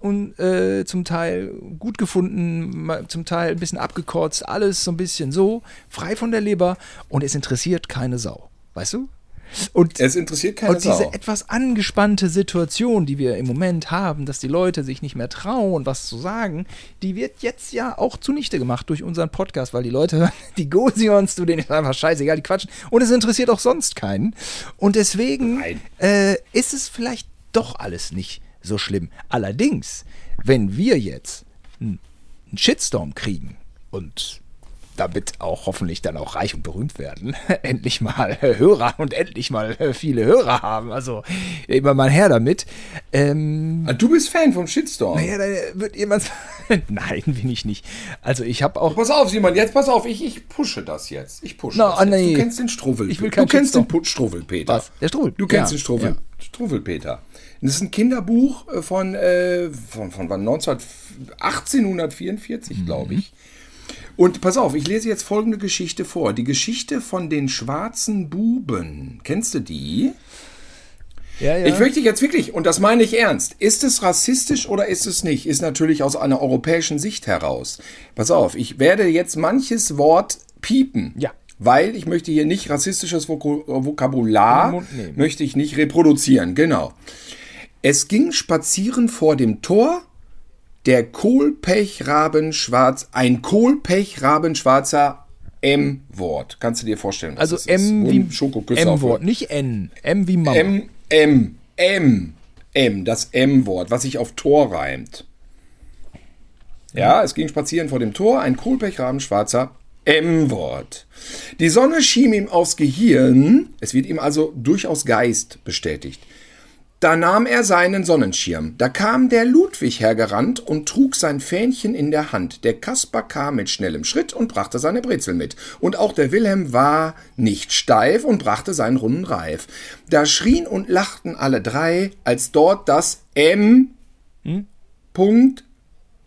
und äh, zum Teil gut gefunden, zum Teil ein bisschen abgekotzt, alles so ein bisschen so, frei von der Leber und es interessiert keine Sau. Weißt du? Und es interessiert keine und diese Sau. etwas angespannte Situation, die wir im Moment haben, dass die Leute sich nicht mehr trauen, was zu sagen, die wird jetzt ja auch zunichte gemacht durch unseren Podcast, weil die Leute hören, (laughs) die Gosions, du, denen ist einfach scheißegal, die quatschen. Und es interessiert auch sonst keinen. Und deswegen äh, ist es vielleicht doch alles nicht so schlimm. Allerdings, wenn wir jetzt einen Shitstorm kriegen und damit auch hoffentlich dann auch reich und berühmt werden, (laughs) endlich mal Hörer und endlich mal viele Hörer haben. Also immer mal her damit. Ähm, Ah, Du bist Fan vom Shitstorm. naja, dann wird jemand. (laughs) Nein, bin ich nicht. Also ich habe auch. Pass auf, Simon, jetzt pass auf, ich, ich pushe das jetzt. Ich pushe Na, das ah, jetzt. nee. Du kennst den Struwwel. Ich will du kennst den Shitstorm. Pu- Struwwelpeter. Was? Der Struwwel? Du kennst Ja, den Struwwel, ja. Struwwelpeter. Das ist ein Kinderbuch äh, von, äh, von, von wann? 19, 1844, Mhm. glaube ich. Und pass auf, ich lese jetzt folgende Geschichte vor. Die Geschichte von den schwarzen Buben. Kennst du die? Ja, ja. Ich möchte jetzt wirklich, und das meine ich ernst, ist es rassistisch oder ist es nicht? Ist natürlich aus einer europäischen Sicht heraus. Pass auf, ich werde jetzt manches Wort piepen. Ja. Weil ich möchte hier nicht rassistisches Vokabular, möchte ich nicht reproduzieren, genau. Es ging spazieren vor dem Tor der Kohlpechrabenschwarz, ein Kohlpechrabenschwarzer M-Wort. Kannst du dir vorstellen? was also das ist? M Wo wie Schokoküsse M-Wort, nicht N. M wie Mama. M, M, M, M, das M-Wort, was sich auf Tor reimt. Ja, es ging spazieren vor dem Tor, ein Kohlpechrabenschwarzer M-Wort. Die Sonne schien ihm aufs Gehirn, es wird ihm also durchaus Geist bestätigt. Da nahm er seinen Sonnenschirm. Da kam der Ludwig hergerannt und trug sein Fähnchen in der Hand. Der Kaspar kam mit schnellem Schritt und brachte seine Brezel mit. Und auch der Wilhelm war nicht steif und brachte seinen runden Reif. Da schrien und lachten alle drei, als dort das M. Punkt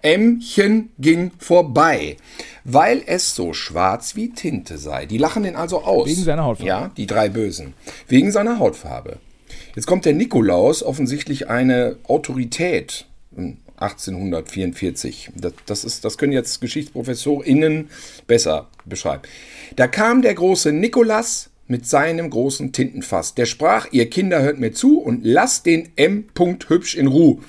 Ämmchen ging vorbei, weil es so schwarz wie Tinte sei. Die lachen den also aus. Wegen seiner Hautfarbe. Ja, die drei Bösen. Wegen seiner Hautfarbe. Jetzt kommt der Nikolaus, offensichtlich eine Autorität. 1844. Das, das, ist, das können jetzt GeschichtsprofessorInnen besser beschreiben. Da kam der große Nikolas mit seinem großen Tintenfass. Der sprach, ihr Kinder hört mir zu und lasst den M. hübsch in Ruhe.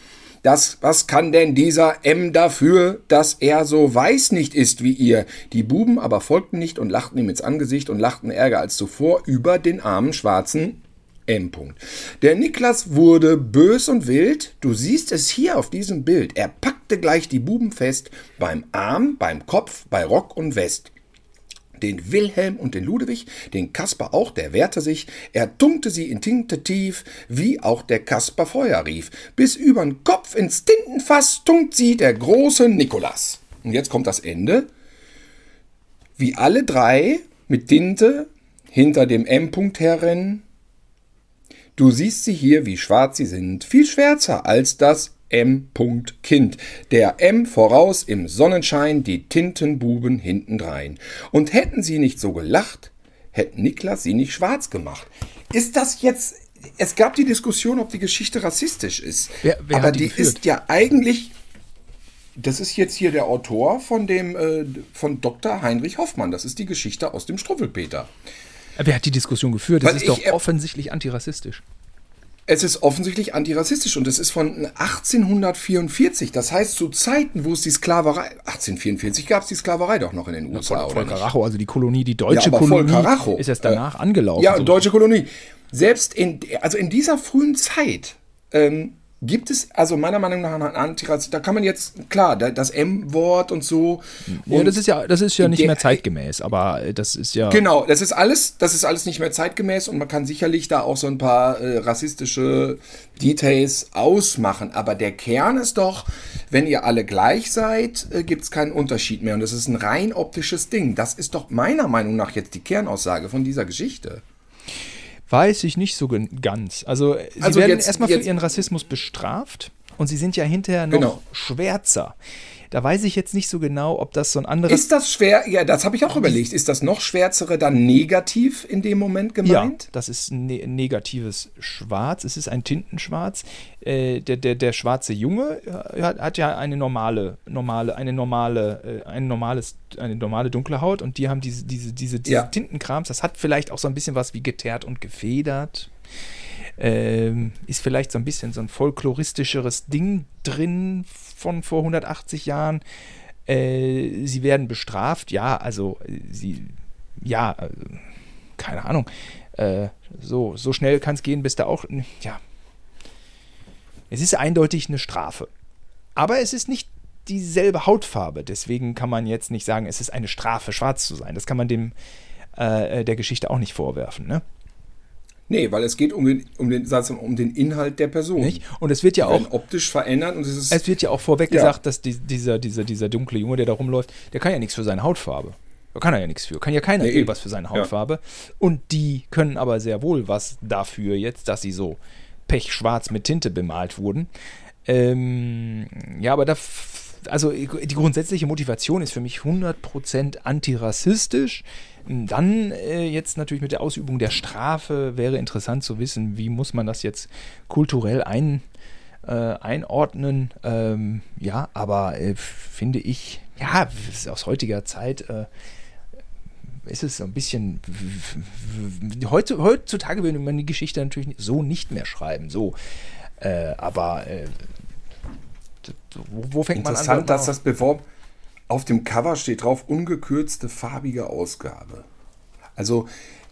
Das, was kann denn dieser M dafür, dass er so weiß nicht ist wie ihr? Die Buben aber folgten nicht und lachten ihm ins Angesicht und lachten ärger als zuvor über den armen schwarzen M. Der Niklas wurde bös und wild. Du siehst es hier auf diesem Bild. Er packte gleich die Buben fest, beim Arm, beim Kopf, bei Rock und West. Den Wilhelm und den Ludwig, den Kasper auch, der wehrte sich. Er tunkte sie in Tinte tief, wie auch der Kasper Feuer rief. Bis übern Kopf ins Tintenfass tunkt sie der große Nikolas. Und jetzt kommt das Ende. Wie alle drei mit Tinte hinter dem M-Punkt herrennen, Du siehst sie hier, wie schwarz sie sind, viel schwärzer als das M. Kind. Der M voraus im Sonnenschein, die Tintenbuben hintendrein. Und hätten sie nicht so gelacht, hätte Niklas sie nicht schwarz gemacht. Ist das jetzt. Es gab die Diskussion, ob die Geschichte rassistisch ist. Wer, wer aber die, die ist ja eigentlich. Das ist jetzt hier der Autor von dem äh, von Dr. Heinrich Hoffmann. Das ist die Geschichte aus dem Struffelpeter. Wer hat die Diskussion geführt? Das ist doch ich, äh, offensichtlich antirassistisch. Es ist offensichtlich antirassistisch und es ist von 1844. Das heißt, zu Zeiten, wo es die Sklaverei. 1844 gab es die Sklaverei doch noch in den USA, Voll, oder voll nicht? Karacho, also die Kolonie, die deutsche Ja, voll Kolonie Karacho. ist erst danach angelaufen. Ja, So. deutsche Kolonie. Selbst in, also in dieser frühen Zeit ähm, gibt es, also meiner Meinung nach, einen Antirassismus. Da kann man jetzt, klar, da- das M-Wort und so. ja, und das ist ja, das ist ja nicht mehr zeitgemäß, aber das ist ja. Genau, das ist alles, das ist alles nicht mehr zeitgemäß und man kann sicherlich da auch so ein paar äh, rassistische Details ausmachen. Aber der Kern ist doch, wenn ihr alle gleich seid, äh, gibt es keinen Unterschied mehr. Und das ist ein rein optisches Ding. Das ist doch meiner Meinung nach jetzt die Kernaussage von dieser Geschichte. Weiß ich nicht so ganz. Also, sie Also werden erstmal für ihren Rassismus bestraft und sie sind ja hinterher noch Genau. schwärzer. Da weiß ich jetzt nicht so genau, ob das so ein anderes. Ist das schwer? Ja, das habe ich auch überlegt. Ist das noch schwärzere dann negativ in dem Moment ja, gemeint? das ist ein ne negatives Schwarz. Es ist ein Tintenschwarz. Äh, der, der, der schwarze Junge äh, hat, hat ja eine normale, normale, eine normale, äh, ein normales, eine normale dunkle Haut und die haben diese, diese, diese, diese Ja. Tintenkrams. Das hat vielleicht auch so ein bisschen was wie geteert und gefedert. Ähm, ist vielleicht so ein bisschen so ein folkloristischeres Ding drin von vor 180 Jahren. Äh, sie werden bestraft, ja, also äh, sie, ja, äh, keine Ahnung. Äh, so, so schnell kann es gehen, bis da auch, ja. Es ist eindeutig eine Strafe. Aber es ist nicht dieselbe Hautfarbe. Deswegen kann man jetzt nicht sagen, es ist eine Strafe, schwarz zu sein. Das kann man dem äh, der Geschichte auch nicht vorwerfen, ne? Nee, weil es geht um den, um den, um den Inhalt der Person. Nicht? Und es wird ja auch optisch verändert und es ist. Es wird ja auch vorweg Ja. gesagt, dass die, dieser, dieser, dieser dunkle Junge, der da rumläuft, der kann ja nichts für seine Hautfarbe. Da kann er ja nichts für. Kann ja keiner Nee, was für seine Hautfarbe. Und die können aber sehr wohl was dafür jetzt, dass sie so pechschwarz mit Tinte bemalt wurden. Ähm, ja, aber da, also die grundsätzliche Motivation ist für mich 100% antirassistisch. Dann äh, jetzt natürlich mit der Ausübung der Strafe wäre interessant zu wissen, wie muss man das jetzt kulturell ein, äh, einordnen. Ähm, ja, aber äh, finde ich, ja, aus heutiger Zeit äh, ist es so ein bisschen. Heutzutage würde man die Geschichte natürlich so nicht mehr schreiben. So. Äh, aber äh, wo, wo fängt man an? Interessant, dass das beworben. Auf dem Cover steht drauf ungekürzte farbige Ausgabe. Also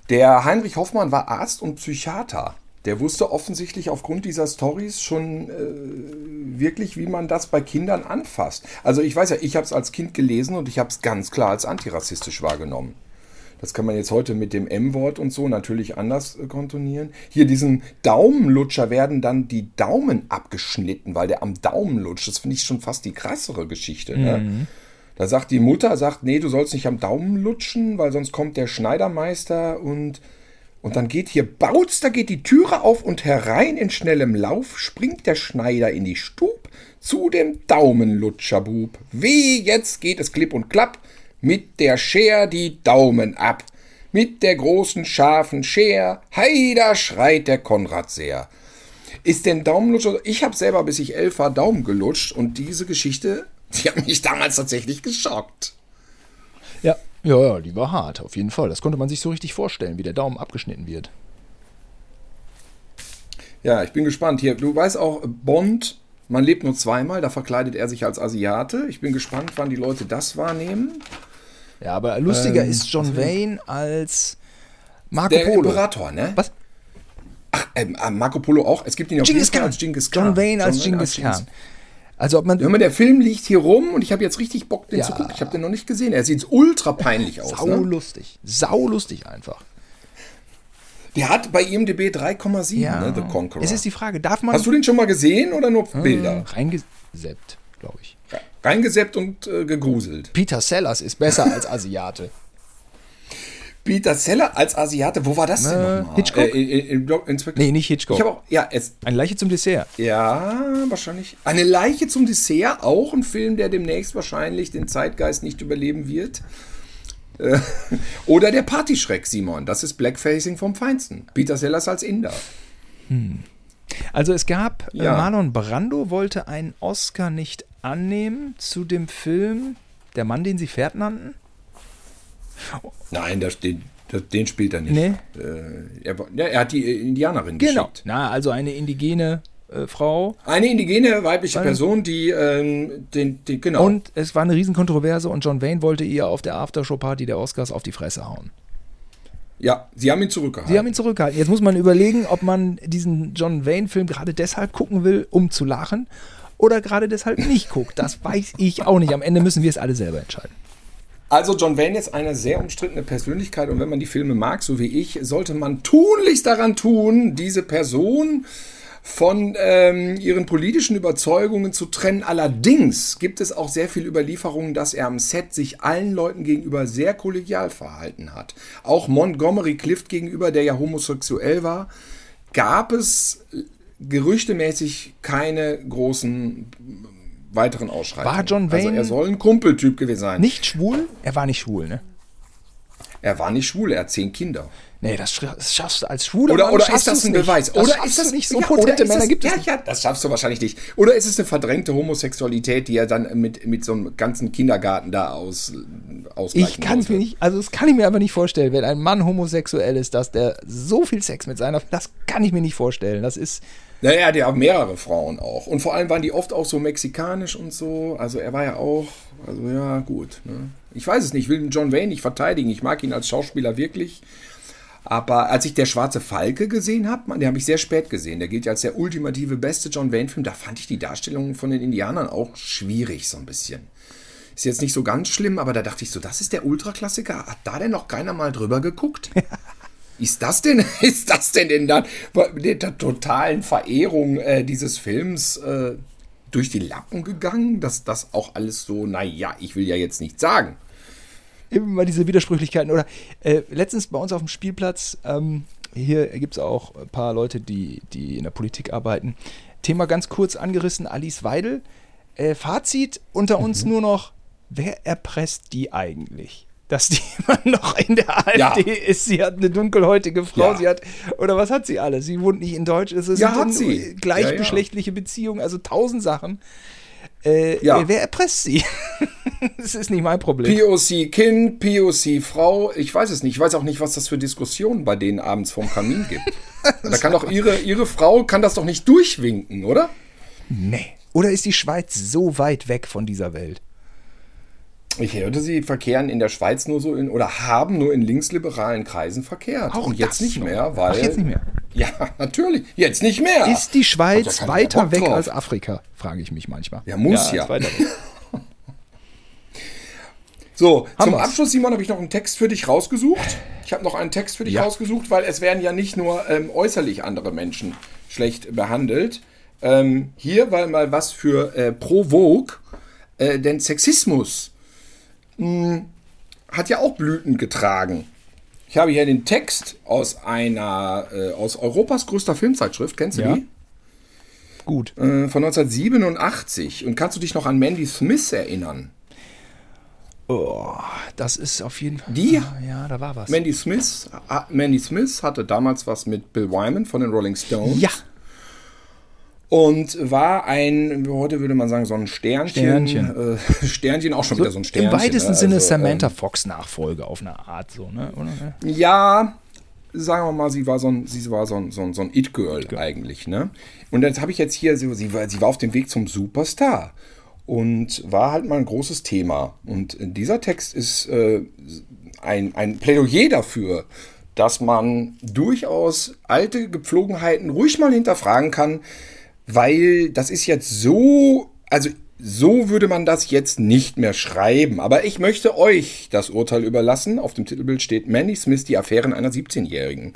der Heinrich Hoffmann war Arzt und Psychiater. Der wusste offensichtlich aufgrund dieser Stories schon äh, wirklich, wie man das bei Kindern anfasst. Also ich weiß ja, ich habe es als Kind gelesen und ich habe es ganz klar als antirassistisch wahrgenommen. Das kann man jetzt heute mit dem M-Wort und so natürlich anders äh, kontonieren. Hier diesen Daumenlutscher werden dann die Daumen abgeschnitten, weil der am Daumen lutscht. Das finde ich schon fast die krassere Geschichte. Ne? Da sagt die Mutter, sagt, nee, du sollst nicht am Daumen lutschen, weil sonst kommt der Schneidermeister und, und dann geht hier, bautz, da geht die Türe auf und herein in schnellem Lauf springt der Schneider in die Stub, zu dem Daumenlutscherbub. Wie jetzt geht es klipp und klapp, mit der Scher die Daumen ab. Mit der großen scharfen Scher, heider schreit der Konrad sehr. Ist denn Daumenlutscher, ich habe selber bis ich elf war Daumen gelutscht und diese Geschichte, (laughs) die hat mich damals tatsächlich geschockt. Ja, ja, ja, die war hart, auf jeden Fall. Das konnte man sich so richtig vorstellen, wie der Daumen abgeschnitten wird. Ja, ich bin gespannt. Hier, du weißt auch, Bond, man lebt nur zweimal, da verkleidet er sich als Asiate. Ich bin gespannt, wann die Leute das wahrnehmen. Ja, aber lustiger ähm, ist John Wayne als Marco der Polo. Imperator, ne? Was? Ach, ähm, Marco Polo auch. Es gibt ihn Genghis Fall Khan. als Genghis Khan. John Wayne als John Genghis Khan. Also ob man Hör mal, der Film liegt hier rum und ich habe jetzt richtig Bock, den Ja. zu gucken. Ich habe den noch nicht gesehen. Er sieht ultra peinlich aus. sau Ne? lustig, sau lustig einfach. Der hat bei IMDb 3,7, ne, The Conqueror. Es ist die Frage, darf man Hast du den schon mal gesehen oder nur Bilder? reingeseppt, glaube ich. Reingeseppt und äh, gegruselt. Peter Sellers ist besser als Asiate. Peter Seller als Asiate, wo war das denn Äh, nochmal? Hitchcock? Äh, in, in, Nee, nicht Hitchcock. Ich auch, ja, es, Eine Leiche zum Dessert. ja, wahrscheinlich. Eine Leiche zum Dessert, auch ein Film, der demnächst wahrscheinlich den Zeitgeist nicht überleben wird. Äh, (laughs) Oder der Partyschreck, Simon. Das ist Blackfacing vom Feinsten. Peter Sellers als Inder. Also es gab, Ja. äh, Marlon Brando wollte einen Oscar nicht annehmen zu dem Film Der Mann, den sie Pferd nannten. Nein, das, den, das, den spielt er nicht. Nee. Äh, er, er hat die Indianerin Genau. geschickt. Na, also eine indigene äh, Frau. Eine indigene weibliche Weil- Person, die ähm, den, den, genau. Und es war eine Riesenkontroverse und John Wayne wollte ihr auf der Aftershow-Party der Oscars auf die Fresse hauen. ja, sie haben ihn zurückgehalten. Sie haben ihn zurückgehalten. Jetzt muss man überlegen, ob man diesen John Wayne-Film gerade deshalb gucken will, um zu lachen, oder gerade deshalb nicht guckt. Das weiß ich auch nicht. Am Ende müssen wir es alle selber entscheiden. Also John Wayne ist eine sehr umstrittene Persönlichkeit und wenn man die Filme mag, so wie ich, sollte man tunlichst daran tun, diese Person von ähm, ihren politischen Überzeugungen zu trennen. Allerdings gibt es auch sehr viel Überlieferungen, dass er am Set sich allen Leuten gegenüber sehr kollegial verhalten hat. Auch Montgomery Clift gegenüber, der ja homosexuell war, gab es gerüchtemäßig keine großen weiteren Ausschreitungen. War John Also Wayne- er soll ein Kumpeltyp gewesen sein. Nicht schwul? Er war nicht schwul, ne? Er war nicht schwul, er hat zehn Kinder. Nee, das, sch- das schaffst du als schwuler Oder, oder ist das ein nicht. Beweis? Das oder ist das nicht so ja, potente Männer das, gibt es ja, ja, das schaffst du wahrscheinlich nicht. Oder ist es eine verdrängte Homosexualität, die er dann mit, mit so einem ganzen Kindergarten da aus, Ich kann es mir nicht, also das kann ich mir aber nicht vorstellen, wenn ein Mann homosexuell ist, dass der so viel Sex mit seiner, das kann ich mir nicht vorstellen. Das ist, Naja, er hat ja mehrere Frauen auch. Und vor allem waren die oft auch so mexikanisch und so. Also er war ja auch, also ja, gut. Ne? Ich weiß es nicht, ich will John Wayne nicht verteidigen. Ich mag ihn als Schauspieler wirklich. Aber als ich der Schwarze Falke gesehen habe, den habe ich sehr spät gesehen. Der gilt ja als der ultimative beste John Wayne-Film. Da fand ich die Darstellung von den Indianern auch schwierig, so ein bisschen. Ist jetzt nicht so ganz schlimm, aber da dachte ich so, das ist der Ultraklassiker. Hat da denn noch keiner mal drüber geguckt? (laughs) Ist das denn, (laughs) ist das denn denn dann mit der totalen Verehrung äh, dieses Films äh, durch die Lappen gegangen? Dass das auch alles so, naja, ich will ja jetzt nicht sagen. immer diese Widersprüchlichkeiten. Oder äh, letztens bei uns auf dem Spielplatz, ähm, hier gibt es auch ein paar Leute, die, die in der Politik arbeiten. Thema ganz kurz angerissen, Alice Weidel. Äh, Fazit unter uns nur noch, wer erpresst die eigentlich? Dass die (laughs) immer noch in der AfD Ja. ist. Sie hat eine dunkelhäutige Frau, Ja. sie hat, oder was hat sie alles? Sie wohnt nicht in Deutsch, es ist Ja, hat sie. gleichgeschlechtliche Beziehungen, also tausend Sachen. Äh, Ja. Wer erpresst sie? (laughs) das ist nicht mein Problem. POC Kind, POC Frau, ich weiß es nicht. Ich weiß auch nicht, was das für Diskussionen bei denen abends vorm Kamin gibt. (laughs) da kann doch ihre, ihre Frau, kann das doch nicht durchwinken, oder? Nee. Oder ist die Schweiz so weit weg von dieser Welt? Ich hörte, sie verkehren in der Schweiz nur so in, oder haben nur in linksliberalen Kreisen verkehrt. Auch Und jetzt nicht noch. mehr, weil. Ach, jetzt nicht mehr. Ja, (laughs) natürlich. Jetzt nicht mehr. Ist die Schweiz ja weiter weg drauf. als Afrika? Frage ich mich manchmal. Ja, muss ja. weg. (laughs) So, Haben zum wir's. Abschluss, Simon, habe ich noch einen Text für dich rausgesucht. Ich habe noch einen Text für dich Ja. rausgesucht, weil es werden ja nicht nur ähm, äußerlich andere Menschen schlecht behandelt. Ähm, hier war mal was für äh, Pro Vogue, äh, denn Sexismus mh, hat ja auch Blüten getragen. Ich habe hier den Text aus einer, äh, aus Europas größter Filmzeitschrift, kennst du Ja. die? Gut. Äh, von 1987. Und kannst du dich noch an Mandy Smith erinnern? Oh, das ist auf jeden Fall. Die? Ah, ja, da war was. Mandy Smith, ah, Mandy Smith hatte damals was mit Bill Wyman von den Rolling Stones. ja, Und war ein, heute würde man sagen, so ein Sternchen. Sternchen. Äh, (laughs) Sternchen, auch schon wieder so ein Sternchen. im weitesten ne? Sinne Also, Samantha Fox Nachfolge auf eine Art so, ne? Oder? Ähm, ja, sagen wir mal, sie war so ein, sie war so ein, so ein, so ein It-Girl eigentlich, ne? Und jetzt habe ich jetzt hier, sie, sie, war, sie war auf dem Weg zum Superstar und war halt mal ein großes Thema. Und dieser Text ist äh, ein, ein Plädoyer dafür, dass man durchaus alte Gepflogenheiten ruhig mal hinterfragen kann, weil das ist jetzt so, also so würde man das jetzt nicht mehr schreiben. Aber ich möchte euch das Urteil überlassen. Auf dem Titelbild steht Mandy Smith, die Affären einer 17-Jährigen.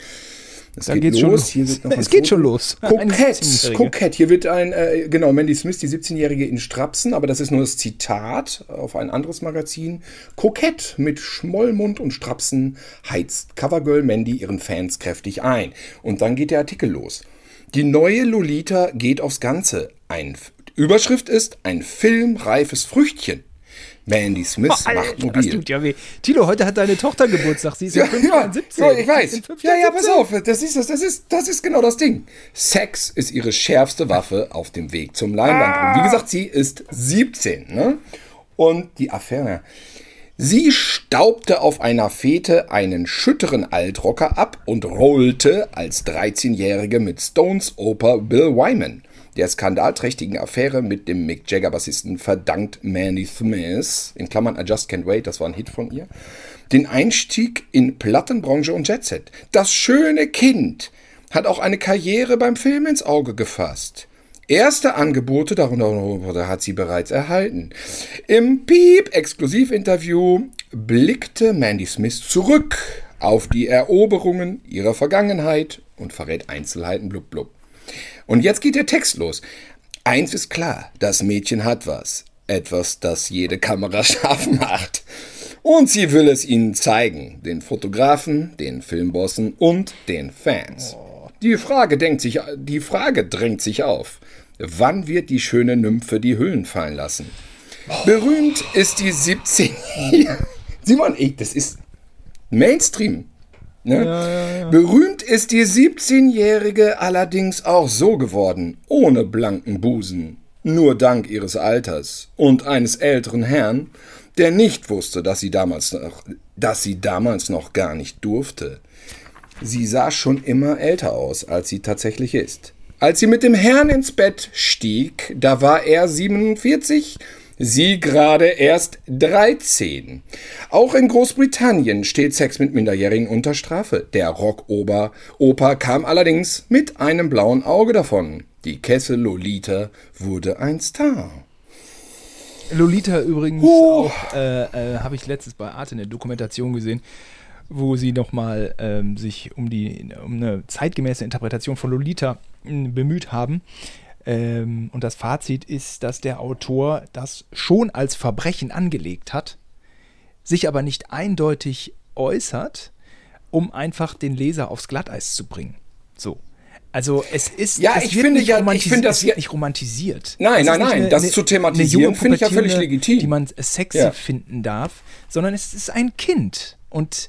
Es Da geht's schon los. Noch (laughs) ein Es geht Foto- schon los. Kokett, 17-Jährige. Kokett. Hier wird ein, äh, genau, Mandy Smith, die 17-Jährige in Strapsen, aber das ist nur das Zitat auf ein anderes Magazin. Kokett mit Schmollmund und Strapsen heizt Covergirl Mandy ihren Fans kräftig ein. Und dann geht der Artikel los. Die neue Lolita geht aufs Ganze. Ein Überschrift ist ein filmreifes Früchtchen. Mandy Smith macht das mobil. tut ja weh. Tilo, heute hat deine Tochter Geburtstag. Sie ist Ja, ja, 15, ja, 17. ja, ich weiß. ist 15, Ja, ja, pass 17. auf, das ist, das, das, ist, das ist genau das Ding. Sex ist ihre schärfste Waffe auf dem Weg zum Leinwand. Und wie gesagt, sie ist 17. Ne? Und die Affäre. Sie staubte auf einer Fete einen schütteren Altrocker ab und rollte als 13-Jährige mit Stones Oper Bill Wyman. Der skandalträchtigen Affäre mit dem Mick Jagger-Bassisten verdankt Mandy Smith, in Klammern I Just Can't Wait, das war ein Hit von ihr, den Einstieg in Plattenbranche und Jetset. Das schöne Kind hat auch eine Karriere beim Film ins Auge gefasst. Erste Angebote darunter hat sie bereits erhalten. Im Piep-Exklusivinterview blickte Mandy Smith zurück auf die Eroberungen ihrer Vergangenheit und verrät Einzelheiten blub blub. Und jetzt geht der Text los. Eins ist klar, das Mädchen hat was. Etwas, das jede Kamera (laughs) scharf macht. Und sie will es ihnen zeigen. Den Fotografen, den Filmbossen und den Fans. Die Frage, denkt sich, die Frage drängt sich auf. Wann wird die schöne Nymphe die Hüllen fallen lassen? Berühmt ist die 17 (laughs) Simon, ey, das ist Mainstream. Ne? Berühmt ist die 17-Jährige allerdings auch so geworden, ohne blanken Busen, nur dank ihres Alters und eines älteren Herrn, der nicht wusste, dass sie damals noch, dass sie damals noch gar nicht durfte. Sie sah schon immer älter aus, als sie tatsächlich ist. Als sie mit dem Herrn ins Bett stieg, da war er 47, sie gerade erst 13. Auch in Großbritannien steht Sex mit Minderjährigen unter Strafe. Der Rockoper Opa kam allerdings mit einem blauen Auge davon. Die Kessel Lolita wurde ein Star. Lolita übrigens auch, äh, äh, habe ich letztens bei Arte eine Dokumentation gesehen, wo sie nochmal ähm, sich um, die, um eine zeitgemäße Interpretation von Lolita mh, bemüht haben. Ähm, und das Fazit ist, dass der Autor das schon als Verbrechen angelegt hat, sich aber nicht eindeutig äußert, um einfach den Leser aufs Glatteis zu bringen. So. Also es ist Ja, ich finde nicht ja- ich finde das nicht romantisiert. Nein, nein, nein, das zu thematisieren finde ich ja völlig legitim. Die man sexy Ja. finden darf, sondern es ist ein Kind und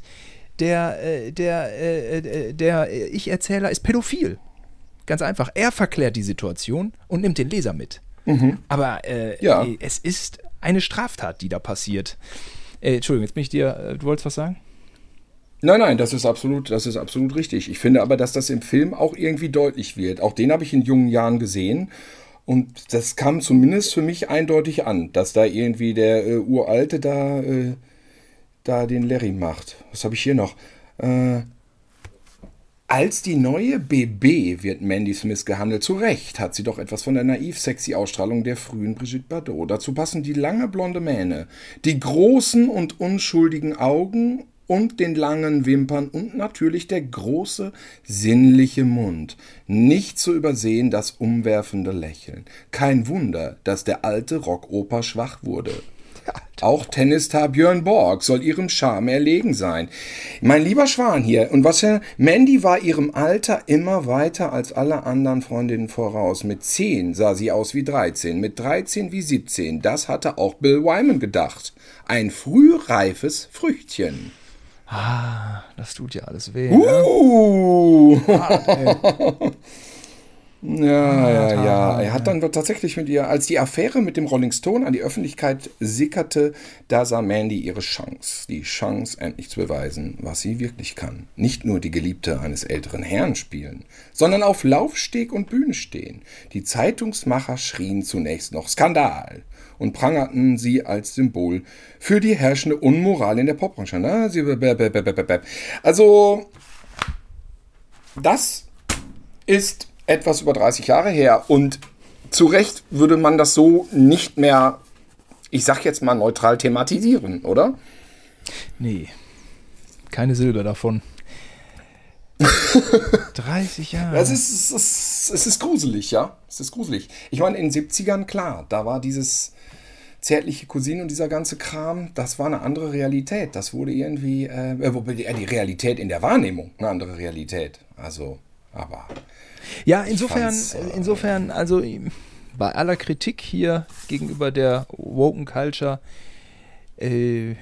der äh, der äh, äh, der äh, Ich-Erzähler ist pädophil. Ganz einfach. Er verklärt die Situation und nimmt den Leser mit. Aber äh, Mhm. Ja. es ist eine Straftat, die da passiert. Äh, Entschuldigung, jetzt bin ich dir. Du wolltest was sagen? Nein, nein, das ist absolut, das ist absolut richtig. Ich finde aber, dass das im Film auch irgendwie deutlich wird. Auch den habe ich in jungen Jahren gesehen. Und das kam zumindest für mich eindeutig an, dass da irgendwie der äh, Uralte da, äh, da den Larry macht. Was habe ich hier noch? Äh, als die neue BB wird Mandy Smith gehandelt. Zu Recht hat sie doch etwas von der naiv-sexy Ausstrahlung der frühen Brigitte Bardot. Dazu passen die lange blonde Mähne, die großen und unschuldigen Augen und den langen Wimpern und natürlich der große, sinnliche Mund. Nicht zu übersehen das umwerfende Lächeln. Kein Wunder, dass der alte Rockoper schwach wurde. (laughs) Auch Tennisstar Björn Borg soll ihrem Charme erlegen sein. Mein lieber Schwan hier, und was Herr Mandy war ihrem Alter immer weiter als alle anderen Freundinnen voraus. Mit 10 sah sie aus wie 13, mit 13 wie 17. Das hatte auch Bill Wyman gedacht. Ein frühreifes Früchtchen. Ah, das tut ja alles weh. Uh. Ne? (laughs) Ja, ja, ja. Er hat dann tatsächlich mit ihr, als die Affäre mit dem Rolling Stone an die Öffentlichkeit sickerte, da sah Mandy ihre Chance. Die Chance, endlich zu beweisen, was sie wirklich kann. Nicht nur die Geliebte eines älteren Herrn spielen, sondern auf Laufsteg und Bühne stehen. Die Zeitungsmacher schrien zunächst noch Skandal und prangerten sie als Symbol für die herrschende Unmoral in der Popbranche. Also, das ist etwas über 30 Jahre her und zu Recht würde man das so nicht mehr, ich sag jetzt mal, neutral thematisieren, oder? Nee, keine Silbe davon. (laughs) 30 Jahre. Es ist, es, ist, es ist gruselig, ja. Es ist gruselig. Ich meine, in den 70ern, klar, da war dieses zärtliche Cousine und dieser ganze Kram, das war eine andere Realität. Das wurde irgendwie, äh, äh die Realität in der Wahrnehmung, eine andere Realität. Also, aber ja, insofern, äh, insofern, also bei aller Kritik hier gegenüber der Woken Culture, äh,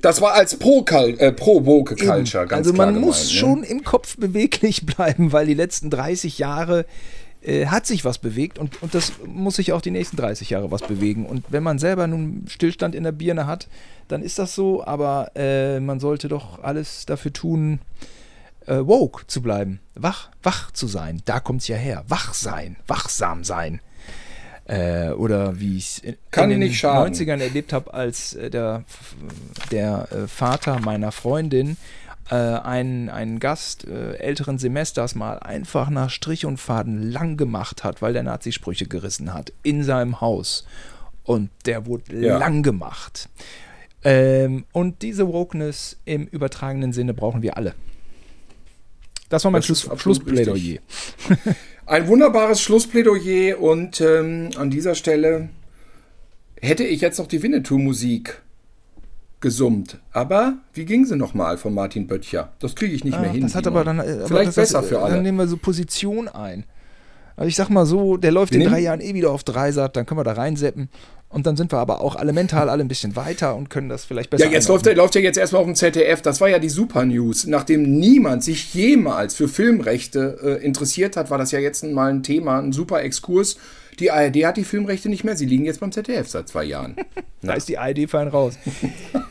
das war als Pro-Woke äh, Pro Culture, ganz Also man muss gemeint, ne? schon im Kopf beweglich (laughs) bleiben, weil die letzten 30 Jahre äh, hat sich was bewegt und, und das muss sich auch die nächsten 30 Jahre was bewegen. Und wenn man selber nun Stillstand in der Birne hat, dann ist das so, aber äh, man sollte doch alles dafür tun, äh, woke zu bleiben, wach, wach zu sein. Da kommt es ja her. Wach sein, wachsam sein. Äh, oder wie ich es in, in den 90ern erlebt habe, als äh, der, der äh, Vater meiner Freundin äh, einen, einen Gast äh, älteren Semesters mal einfach nach Strich und Faden lang gemacht hat, weil der Nazisprüche gerissen hat in seinem Haus. Und der wurde ja. lang gemacht. Ähm, und diese Wokeness im übertragenen Sinne brauchen wir alle. Das war mein Schluss, Schlussplädoyer. Ein wunderbares Schlussplädoyer und ähm, an dieser Stelle hätte ich jetzt noch die Winnetou-Musik gesummt. Aber wie ging sie nochmal von Martin Böttcher? Das kriege ich nicht ah, mehr hin. Das hat aber dann äh, vielleicht besser das, für alle. Dann nehmen wir so Position ein. Also ich sag mal so, der läuft wir in drei Jahren eh wieder auf Dreisat, dann können wir da reinseppen. Und dann sind wir aber auch alle mental alle ein bisschen weiter und können das vielleicht besser. Ja, jetzt läuft, läuft ja jetzt erstmal auf dem ZDF. Das war ja die Super News. Nachdem niemand sich jemals für Filmrechte äh, interessiert hat, war das ja jetzt mal ein Thema, ein super Exkurs. Die ARD hat die Filmrechte nicht mehr. Sie liegen jetzt beim ZDF seit zwei Jahren. (laughs) da ist die ARD fein raus.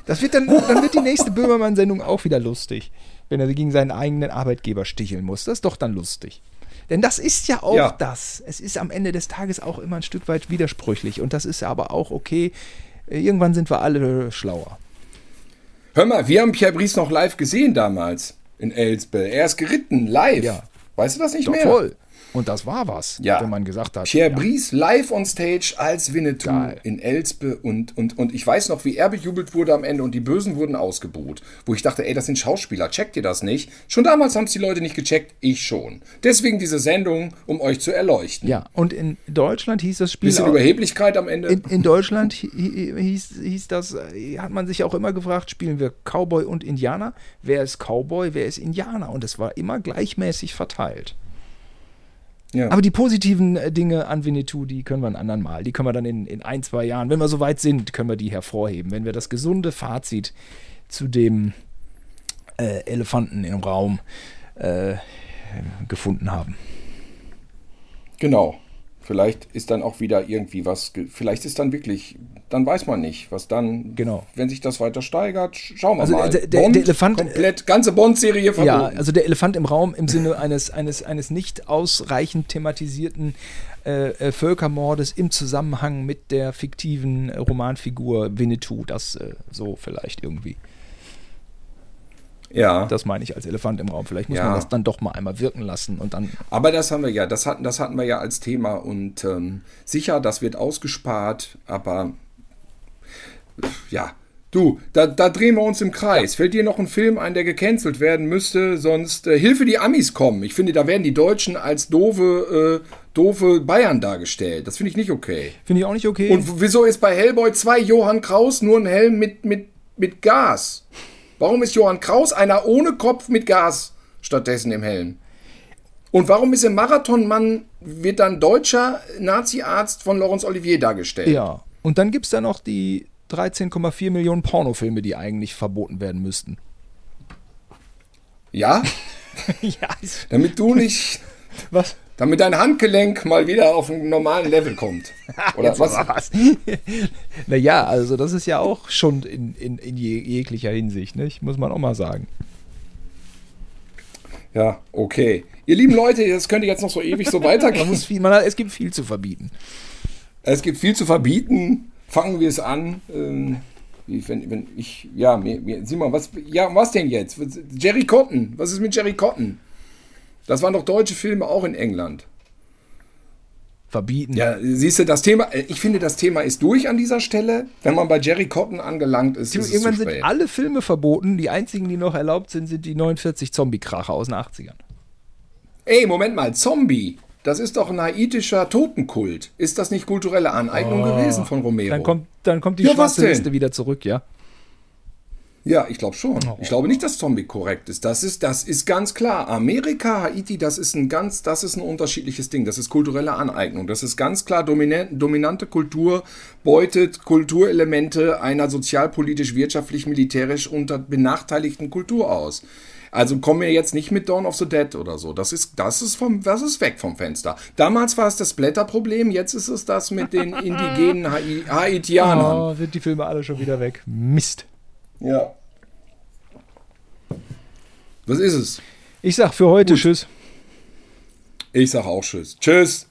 Das wird dann, dann wird die nächste Böhmermann-Sendung auch wieder lustig, wenn er gegen seinen eigenen Arbeitgeber sticheln muss. Das ist doch dann lustig. Denn das ist ja auch ja. das. Es ist am Ende des Tages auch immer ein Stück weit widersprüchlich. Und das ist aber auch okay. Irgendwann sind wir alle schlauer. Hör mal, wir haben Pierre Brice noch live gesehen damals in Elsbel. Er ist geritten, live. Ja. Weißt du das nicht Doch, mehr? Voll. Und das war was, ja. wenn man gesagt hat. Pierre ja. Brice live on stage als Winnetou Geil. in Elspe und, und, und ich weiß noch, wie er bejubelt wurde am Ende und die Bösen wurden ausgebuht. Wo ich dachte, ey, das sind Schauspieler, checkt ihr das nicht? Schon damals haben es die Leute nicht gecheckt, ich schon. Deswegen diese Sendung, um euch zu erleuchten. Ja, und in Deutschland hieß das Spiel. Bisschen auch, Überheblichkeit am Ende. In, in Deutschland hieß, hieß das, hat man sich auch immer gefragt, spielen wir Cowboy und Indianer? Wer ist Cowboy, wer ist Indianer? Und es war immer gleichmäßig verteilt. Ja. Aber die positiven äh, Dinge an Winnetou, die können wir ein anderen Mal. Die können wir dann in, in ein, zwei Jahren, wenn wir so weit sind, können wir die hervorheben. Wenn wir das gesunde Fazit zu dem äh, Elefanten im Raum äh, gefunden haben. Genau. Vielleicht ist dann auch wieder irgendwie was, vielleicht ist dann wirklich, dann weiß man nicht, was dann, genau. wenn sich das weiter steigert, schauen wir also mal. Der, der, Bond, der Elefant, komplett, ganze Bond-Serie verboten. Ja, also der Elefant im Raum im Sinne eines, eines, eines nicht ausreichend thematisierten äh, äh, Völkermordes im Zusammenhang mit der fiktiven Romanfigur Winnetou, das äh, so vielleicht irgendwie. Ja. Das meine ich als Elefant im Raum. Vielleicht muss ja. man das dann doch mal einmal wirken lassen und dann. Aber das haben wir ja, das hatten, das hatten wir ja als Thema und ähm, sicher, das wird ausgespart, aber ja. Du, da, da drehen wir uns im Kreis. Ja. Fällt dir noch ein Film ein, der gecancelt werden müsste? Sonst äh, Hilfe, die Amis kommen. Ich finde, da werden die Deutschen als doofe, äh, doofe Bayern dargestellt. Das finde ich nicht okay. Finde ich auch nicht okay. Und wieso ist bei Hellboy 2 Johann Kraus nur ein Helm mit, mit, mit Gas? Warum ist Johann Kraus einer ohne Kopf mit Gas stattdessen im Helm? Und warum ist im Marathonmann, wird dann deutscher Nazi-Arzt von Laurence Olivier dargestellt? ja. Und dann gibt es da noch die 13,4 Millionen Pornofilme, die eigentlich verboten werden müssten. Ja? (laughs) ja, Damit du nicht, (laughs) was? damit dein Handgelenk mal wieder auf einen normalen Level kommt. (laughs) Oder was? was? naja, also das ist ja auch schon in, in, in je, jeglicher Hinsicht, nicht? muss man auch mal sagen. Ja, okay. Ihr lieben Leute, das könnte jetzt noch so ewig so Man weitergehen. muss viel, man, es gibt viel zu verbieten. Es gibt viel zu verbieten. Fangen wir es an. Ähm, wie, wenn, wenn ich, ja, mir, mir, Simon, was, ja, was denn jetzt? Jerry Cotton. Was ist mit Jerry Cotton? Das waren doch deutsche Filme auch in England. Verbieten. Ja, siehst du, das Thema, äh, ich finde, das Thema ist durch an dieser Stelle. Wenn man bei Jerry Cotton angelangt ist, Du, ist es irgendwann sind alle Filme verboten. Die einzigen, die noch erlaubt sind, sind die 49 Zombie-Kracher aus den 80ern. Ey, Moment mal, Zombie. Das ist doch ein haitischer Totenkult. Ist das nicht kulturelle Aneignung gewesen von Romero? Oh. Dann kommt, dann kommt die Ja, schwarze? Liste wieder zurück, ja? Ja, ich glaube schon. Ich glaube nicht, dass Zombie korrekt ist. Das ist, das ist ganz klar. Amerika, Haiti, das ist ein ganz, das ist ein unterschiedliches Ding. Das ist kulturelle Aneignung. Das ist ganz klar dominant, dominante Kultur beutet Kulturelemente einer sozialpolitisch, wirtschaftlich, militärisch unter benachteiligten Kultur aus. Also kommen wir jetzt nicht mit Dawn of the Dead oder so. Das ist, das ist vom, das ist weg vom Fenster. Damals war es das Blätterproblem, jetzt ist es das mit den (laughs) indigenen Hai- Haitianern. Oh, sind die Filme alle schon wieder weg. Mist. Ja. Was ist es? Ich sag für heute Tschüss. Ich sag auch Tschüss. Tschüss.